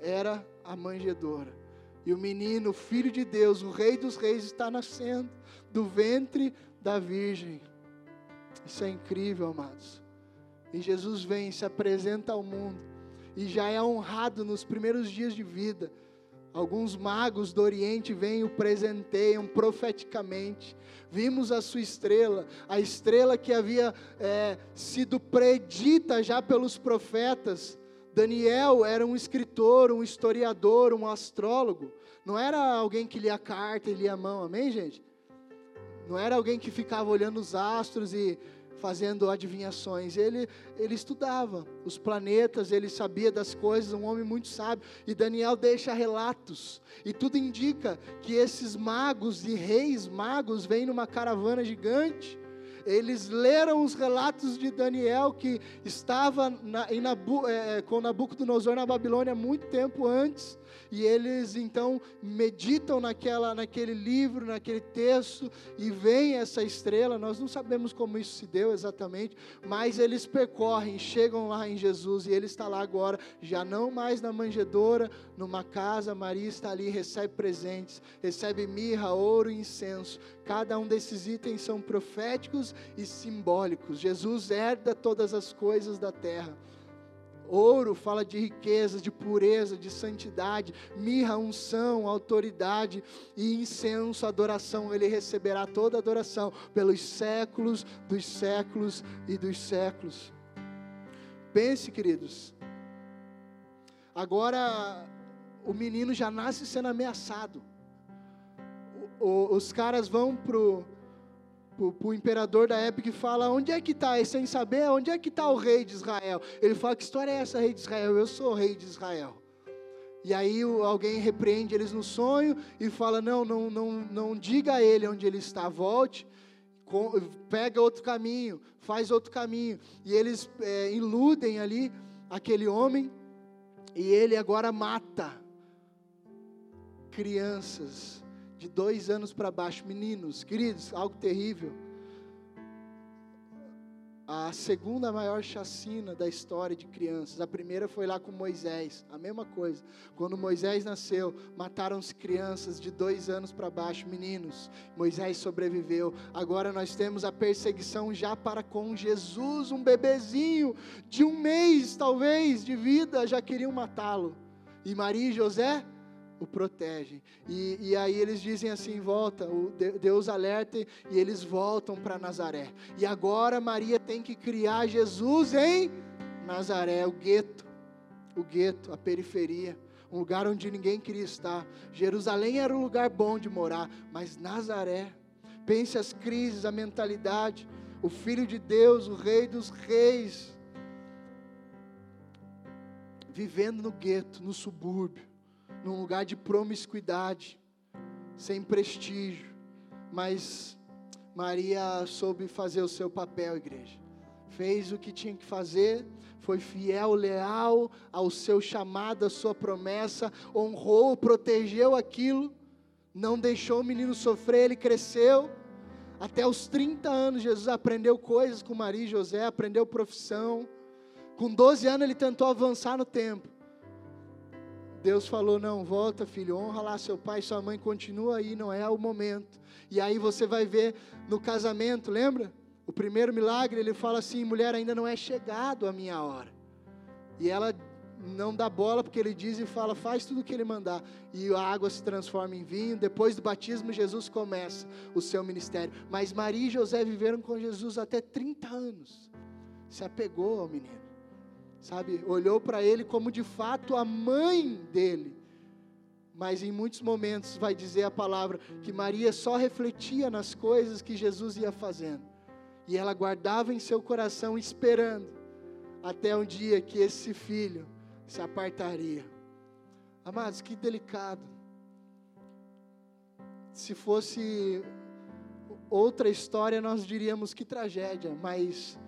Era a manjedoura. E o menino, o filho de Deus, o rei dos reis, está nascendo do ventre da Virgem. Isso é incrível, amados. E Jesus vem, se apresenta ao mundo e já é honrado nos primeiros dias de vida. Alguns magos do Oriente vêm e o presenteiam profeticamente. Vimos a sua estrela, a estrela que havia é, sido predita já pelos profetas. Daniel era um escritor, um historiador, um astrólogo. Não era alguém que lia a carta e lia a mão, amém, gente? Não era alguém que ficava olhando os astros e fazendo adivinhações. Ele, ele estudava os planetas, ele sabia das coisas, um homem muito sábio. E Daniel deixa relatos. E tudo indica que esses magos e reis magos vêm numa caravana gigante. eles leram os relatos de Daniel que estava na, Nabu, é, com Nabucodonosor na Babilônia muito tempo antes e eles então meditam naquela, naquele livro, naquele texto, e vem essa estrela. Nós não sabemos como isso se deu exatamente, mas eles percorrem, chegam lá em Jesus, e ele está lá agora, já não mais na manjedoura, numa casa. Maria está ali, recebe presentes, recebe mirra, ouro e incenso. Cada um desses itens são proféticos e simbólicos. Jesus herda todas as coisas da terra. Ouro fala de riqueza, de pureza, de santidade. Mirra, unção, autoridade e incenso, adoração. Ele receberá toda adoração pelos séculos dos séculos e dos séculos. Pense, queridos. Agora o menino já nasce sendo ameaçado. O, o, os caras vão pro para o imperador da época e fala: onde é que está, sem saber, onde é que está o rei de Israel? Ele fala: que história é essa, rei de Israel? Eu sou o rei de Israel. E aí alguém repreende eles no sonho e fala: não, não, não, não diga a ele onde ele está, volte, pega outro caminho, faz outro caminho. E eles é, iludem ali aquele homem e ele agora mata crianças de dois anos para baixo, meninos, queridos, algo terrível. A segunda maior chacina da história de crianças. A primeira foi lá com Moisés, a mesma coisa. Quando Moisés nasceu, mataram-se crianças de dois anos para baixo, meninos. Moisés sobreviveu. Agora nós temos a perseguição já para com Jesus, um bebezinho de um mês, talvez, de vida, já queriam matá-lo. E Maria e José o protegem. E, e aí eles dizem assim: volta, o Deus alerta e eles voltam para Nazaré. E agora Maria tem que criar Jesus em Nazaré, o gueto, o gueto, a periferia, um lugar onde ninguém queria estar. Jerusalém era um lugar bom de morar, mas Nazaré, pense as crises, a mentalidade, o Filho de Deus, o Rei dos Reis, vivendo no gueto, no subúrbio num lugar de promiscuidade, sem prestígio, mas Maria soube fazer o seu papel, igreja. Fez o que tinha que fazer, foi fiel, leal ao seu chamado, à sua promessa, honrou, protegeu aquilo, não deixou o menino sofrer, ele cresceu. Até os 30 anos, Jesus aprendeu coisas com Maria e José, aprendeu profissão. Com 12 anos, ele tentou avançar no tempo. Deus falou: Não, volta, filho, honra lá seu pai, sua mãe, continua aí, não é o momento. E aí você vai ver no casamento, lembra? O primeiro milagre, ele fala assim: mulher, ainda não é chegado a minha hora. E ela não dá bola porque ele diz e fala: faz tudo o que ele mandar. E a água se transforma em vinho. Depois do batismo, Jesus começa o seu ministério. Mas Maria e José viveram com Jesus até 30 anos. Se apegou ao menino sabe, olhou para ele como de fato a mãe dele. Mas em muitos momentos vai dizer a palavra que Maria só refletia nas coisas que Jesus ia fazendo. E ela guardava em seu coração, esperando até um dia que esse filho se apartaria. Amados, que delicado. Se fosse outra história, nós diríamos que tragédia, mas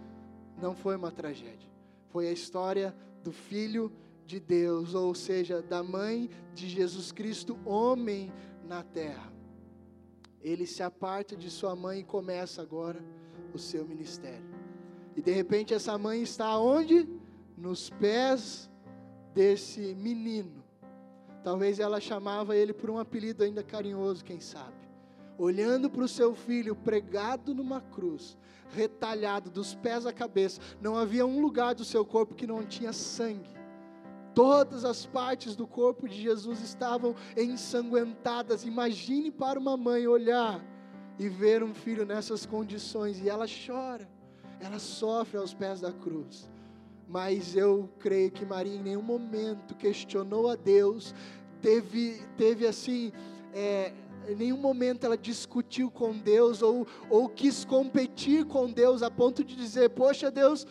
não foi uma tragédia foi a história do Filho de Deus, ou seja, da mãe de Jesus Cristo, homem na terra. Ele se aparta de sua mãe e começa agora o seu ministério. E de repente essa mãe está onde? Nos pés desse menino. Talvez ela chamava ele por um apelido ainda carinhoso, quem sabe. Olhando para o seu filho pregado numa cruz, retalhado dos pés à cabeça. Não havia um lugar do seu corpo que não tinha sangue. Todas as partes do corpo de Jesus estavam ensanguentadas. Imagine para uma mãe olhar e ver um filho nessas condições e ela chora, ela sofre aos pés da cruz. Mas eu creio que Maria em nenhum momento questionou a Deus, teve, teve assim, é, em nenhum momento ela discutiu com Deus ou, ou quis competir com Deus a ponto de dizer: Poxa, Deus,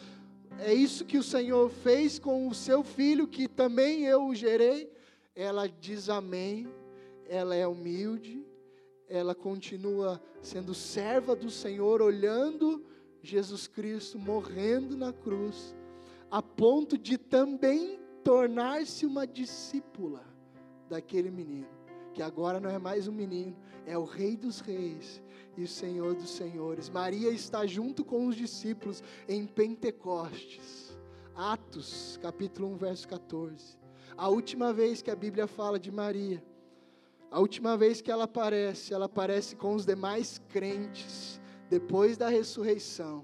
é isso que o Senhor fez com o seu filho, que também eu o gerei. Ela diz amém, ela é humilde, ela continua sendo serva do Senhor, olhando Jesus Cristo morrendo na cruz, a ponto de também tornar-se uma discípula daquele menino, que agora não é mais um menino, é o Rei dos Reis e o Senhor dos Senhores. Maria está junto com os discípulos em Pentecostes. Atos, capítulo 1, verso 14. A última vez que a Bíblia fala de Maria, a última vez que ela aparece, ela aparece com os demais crentes, depois da ressurreição.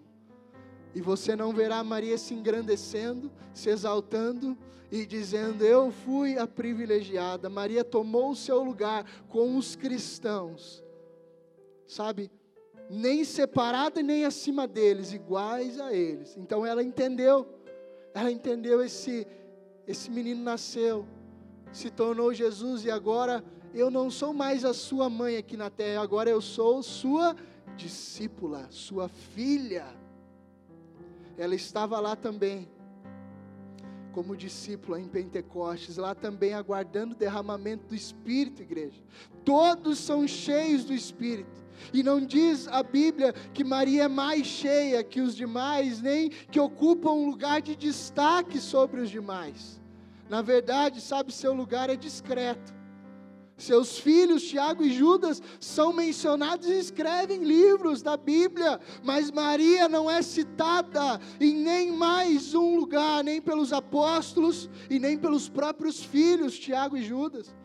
E você não verá Maria se engrandecendo, se exaltando e dizendo: Eu fui a privilegiada. Maria tomou o seu lugar com os cristãos, sabe? Nem separada nem acima deles, iguais a eles. Então ela entendeu, ela entendeu esse, esse menino nasceu, se tornou Jesus e agora eu não sou mais a sua mãe aqui na terra, agora eu sou sua discípula, sua filha. Ela estava lá também, como discípula em Pentecostes, lá também aguardando o derramamento do Espírito, igreja. Todos são cheios do Espírito. E não diz a Bíblia que Maria é mais cheia que os demais, nem que ocupa um lugar de destaque sobre os demais. Na verdade, sabe, seu lugar é discreto. Seus filhos, Tiago e Judas, são mencionados e escrevem livros da Bíblia, mas Maria não é citada em nem mais um lugar, nem pelos apóstolos e nem pelos próprios filhos, Tiago e Judas.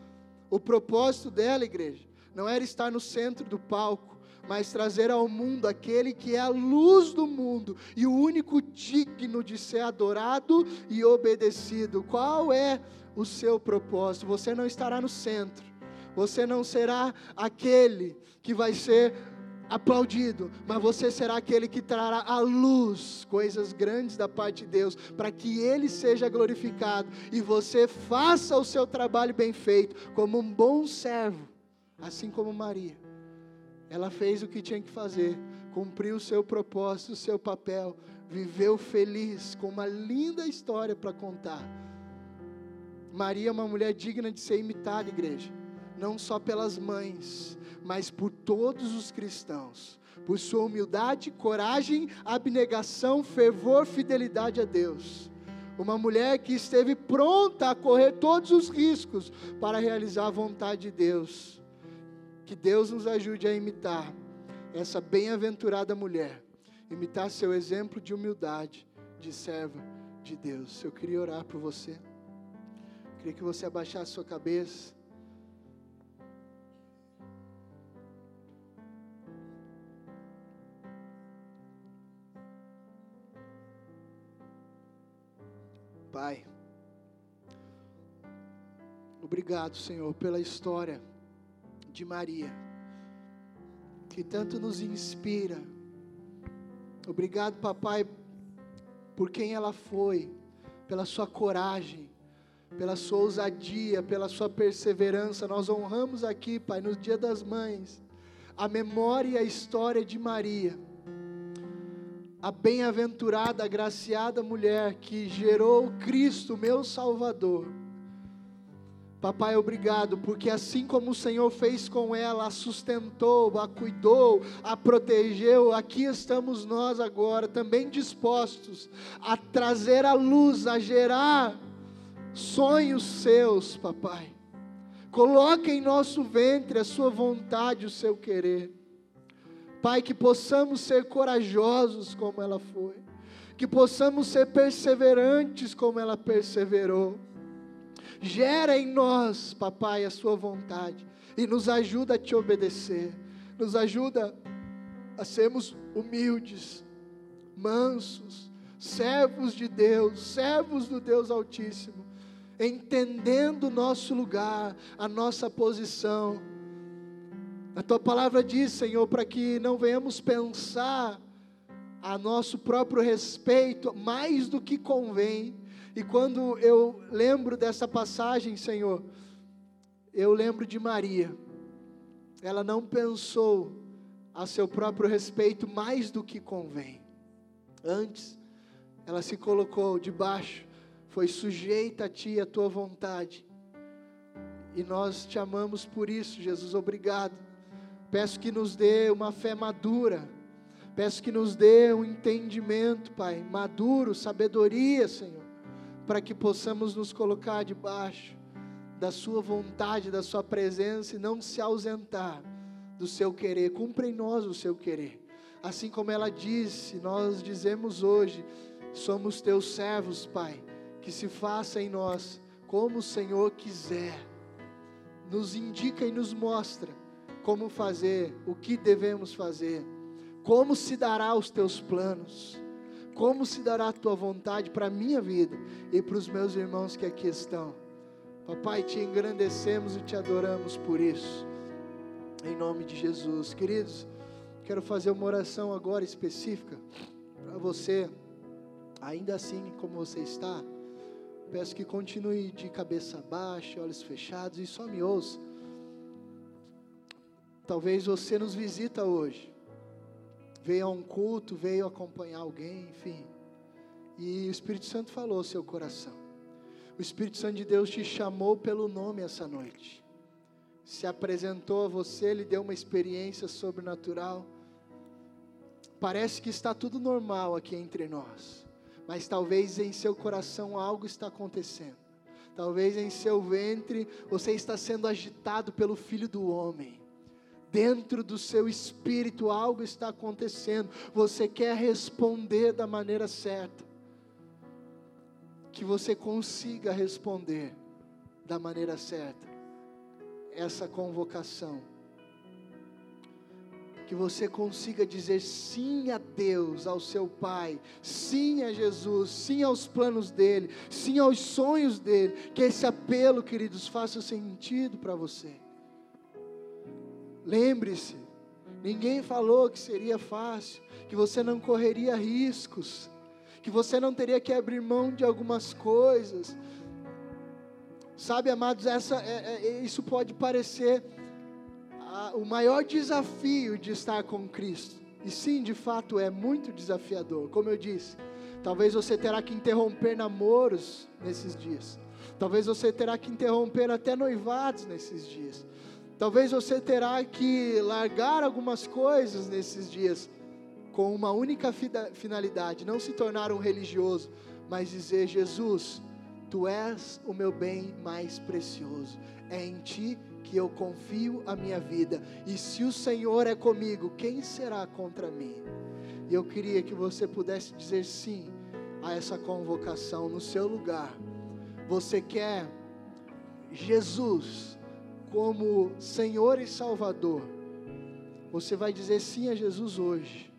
O propósito dela, igreja, não era estar no centro do palco, mas trazer ao mundo aquele que é a luz do mundo e o único digno de ser adorado e obedecido. Qual é o seu propósito? Você não estará no centro você não será aquele que vai ser aplaudido, mas você será aquele que trará à luz coisas grandes da parte de Deus, para que Ele seja glorificado e você faça o seu trabalho bem feito, como um bom servo, assim como Maria. Ela fez o que tinha que fazer, cumpriu o seu propósito, o seu papel, viveu feliz, com uma linda história para contar. Maria é uma mulher digna de ser imitada, igreja não só pelas mães, mas por todos os cristãos, por sua humildade, coragem, abnegação, fervor, fidelidade a Deus. Uma mulher que esteve pronta a correr todos os riscos para realizar a vontade de Deus. Que Deus nos ajude a imitar essa bem-aventurada mulher, imitar seu exemplo de humildade, de serva de Deus. Eu queria orar por você. Eu queria que você abaixasse sua cabeça. Pai. Obrigado, Senhor, pela história de Maria, que tanto nos inspira. Obrigado, papai, por quem ela foi, pela sua coragem, pela sua ousadia, pela sua perseverança. Nós honramos aqui, Pai, no Dia das Mães, a memória e a história de Maria a bem-aventurada, agraciada mulher que gerou Cristo, meu Salvador. Papai, obrigado, porque assim como o Senhor fez com ela, a sustentou, a cuidou, a protegeu, aqui estamos nós agora também dispostos a trazer a luz, a gerar sonhos seus, papai. Coloque em nosso ventre a sua vontade, o seu querer. Pai, que possamos ser corajosos como ela foi, que possamos ser perseverantes como ela perseverou. Gera em nós, papai, a sua vontade. E nos ajuda a te obedecer, nos ajuda a sermos humildes, mansos, servos de Deus, servos do Deus Altíssimo, entendendo o nosso lugar, a nossa posição a tua palavra diz, Senhor, para que não venhamos pensar a nosso próprio respeito mais do que convém. E quando eu lembro dessa passagem, Senhor, eu lembro de Maria. Ela não pensou a seu próprio respeito mais do que convém. Antes, ela se colocou debaixo, foi sujeita a ti, a tua vontade. E nós te amamos por isso, Jesus. Obrigado Peço que nos dê uma fé madura. Peço que nos dê um entendimento, Pai, maduro, sabedoria, Senhor, para que possamos nos colocar debaixo da Sua vontade, da Sua presença e não se ausentar do Seu querer. Cumpra em nós o Seu querer. Assim como ela disse, nós dizemos hoje: somos Teus servos, Pai, que se faça em nós como o Senhor quiser. Nos indica e nos mostra como fazer, o que devemos fazer, como se dará os teus planos, como se dará a tua vontade para a minha vida e para os meus irmãos que aqui estão. Papai, te engrandecemos e te adoramos por isso, em nome de Jesus. Queridos, quero fazer uma oração agora específica para você, ainda assim como você está. Peço que continue de cabeça baixa, olhos fechados e só me ouça. Talvez você nos visita hoje, veio a um culto, veio acompanhar alguém, enfim. E o Espírito Santo falou ao seu coração. O Espírito Santo de Deus te chamou pelo nome essa noite. Se apresentou a você, lhe deu uma experiência sobrenatural. Parece que está tudo normal aqui entre nós, mas talvez em seu coração algo está acontecendo. Talvez em seu ventre você está sendo agitado pelo Filho do Homem dentro do seu espírito algo está acontecendo, você quer responder da maneira certa, que você consiga responder da maneira certa, essa convocação, que você consiga dizer sim a Deus, ao seu Pai, sim a Jesus, sim aos planos dEle, sim aos sonhos dEle, que esse apelo, queridos, faça sentido para você. Lembre-se, ninguém falou que seria fácil, que você não correria riscos, que você não teria que abrir mão de algumas coisas. Sabe, amados, essa, é, é, isso pode parecer a, o maior desafio de estar com Cristo. E sim, de fato é muito desafiador. Como eu disse, talvez você terá que interromper namoros nesses dias. Talvez você terá que interromper até noivados nesses dias. Talvez você terá que largar algumas coisas nesses dias com uma única finalidade, não se tornar um religioso, mas dizer: Jesus, tu és o meu bem mais precioso. É em ti que eu confio a minha vida. E se o Senhor é comigo, quem será contra mim? E eu queria que você pudesse dizer sim a essa convocação no seu lugar. Você quer Jesus como Senhor e Salvador, você vai dizer sim a Jesus hoje.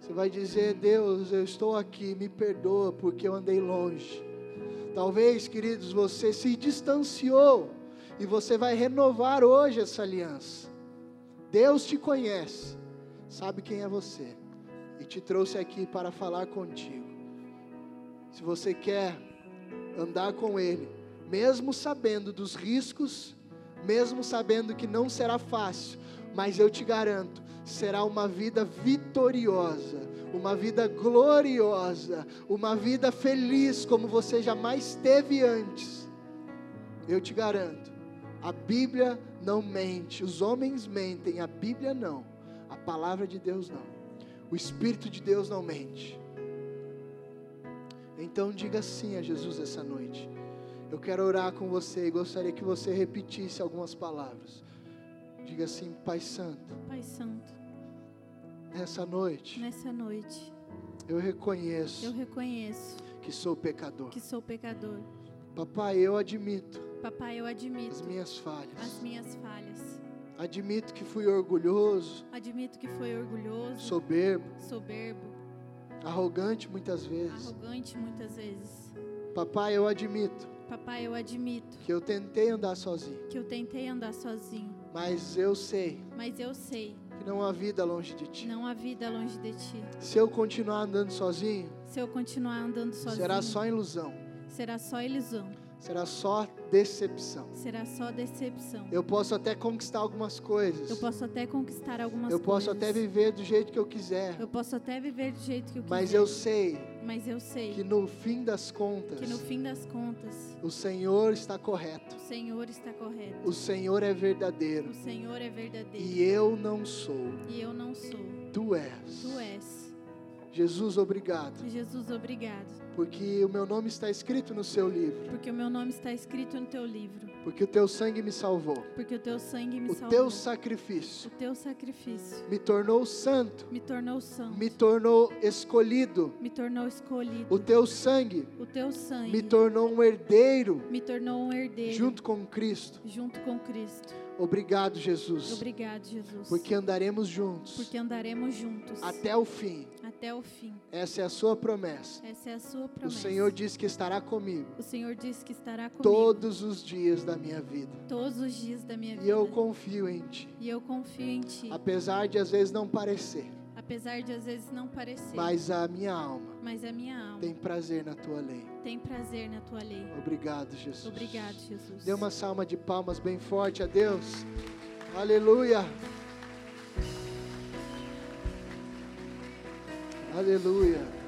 Você vai dizer: Deus, eu estou aqui, me perdoa porque eu andei longe. Talvez, queridos, você se distanciou e você vai renovar hoje essa aliança. Deus te conhece, sabe quem é você e te trouxe aqui para falar contigo. Se você quer andar com Ele, mesmo sabendo dos riscos mesmo sabendo que não será fácil, mas eu te garanto, será uma vida vitoriosa, uma vida gloriosa, uma vida feliz como você jamais teve antes. Eu te garanto, a Bíblia não mente, os homens mentem, a Bíblia não, a palavra de Deus não, o Espírito de Deus não mente. Então diga sim a Jesus essa noite. Eu quero orar com você e gostaria que você repetisse algumas palavras. Diga assim, Pai Santo. Pai Santo. Nessa noite. Nessa noite. Eu reconheço. Eu reconheço. Que sou pecador. Que sou pecador. Papai, eu admito. Papai, eu admito. As minhas falhas. As minhas falhas. Admito que fui orgulhoso. Admito que fui orgulhoso. Soberbo. Soberbo. Arrogante muitas vezes. Arrogante muitas vezes. Papai, eu admito Papai, eu admito que eu tentei andar sozinho. Que eu tentei andar sozinho. Mas eu sei. Mas eu sei. Que não há vida longe de ti. Não há vida longe de ti. Se eu continuar andando sozinho. Se eu continuar andando sozinho. Será só ilusão. Será só ilusão. Será só decepção. Será só decepção. Eu posso até conquistar algumas coisas. Eu posso até conquistar algumas eu coisas. Eu posso até viver do jeito que eu quiser. Eu posso até viver do jeito que eu quiser. Mas eu sei. Mas eu sei. Que no fim das contas. Que no fim das contas. O Senhor está correto. O Senhor está correto. O Senhor é verdadeiro. O Senhor é verdadeiro. E eu não sou. E eu não sou. Tu és. Tu és Jesus, obrigado. Jesus, obrigado. Porque o meu nome está escrito no seu livro. Porque o meu nome está escrito no teu livro. Porque o teu sangue me salvou. Porque o teu sangue me o salvou. teu sacrifício O teu sacrifício me tornou santo, me tornou santo. me tornou escolhido. Me tornou escolhido. O teu sangue O teu sangue me tornou um herdeiro me tornou um herdeiro junto com Cristo. junto com Cristo. Obrigado, Jesus. Obrigado, Jesus. Porque andaremos juntos Porque andaremos juntos até o fim. até o fim. Essa é a sua promessa. Essa é a sua O promessa. Senhor diz que estará comigo O Senhor disse que estará comigo todos os dias da minha vida. todos os dias da minha E vida. eu confio em Ti. E eu confio em Ti. Apesar de às vezes não parecer, Apesar de às vezes não parecer. mas a minha alma mas a minha alma tem prazer na Tua lei. tem prazer na Tua lei. Obrigado, Jesus. Obrigado, Jesus. Dê uma salva de palmas bem forte a Deus. Aleluia. Aleluia.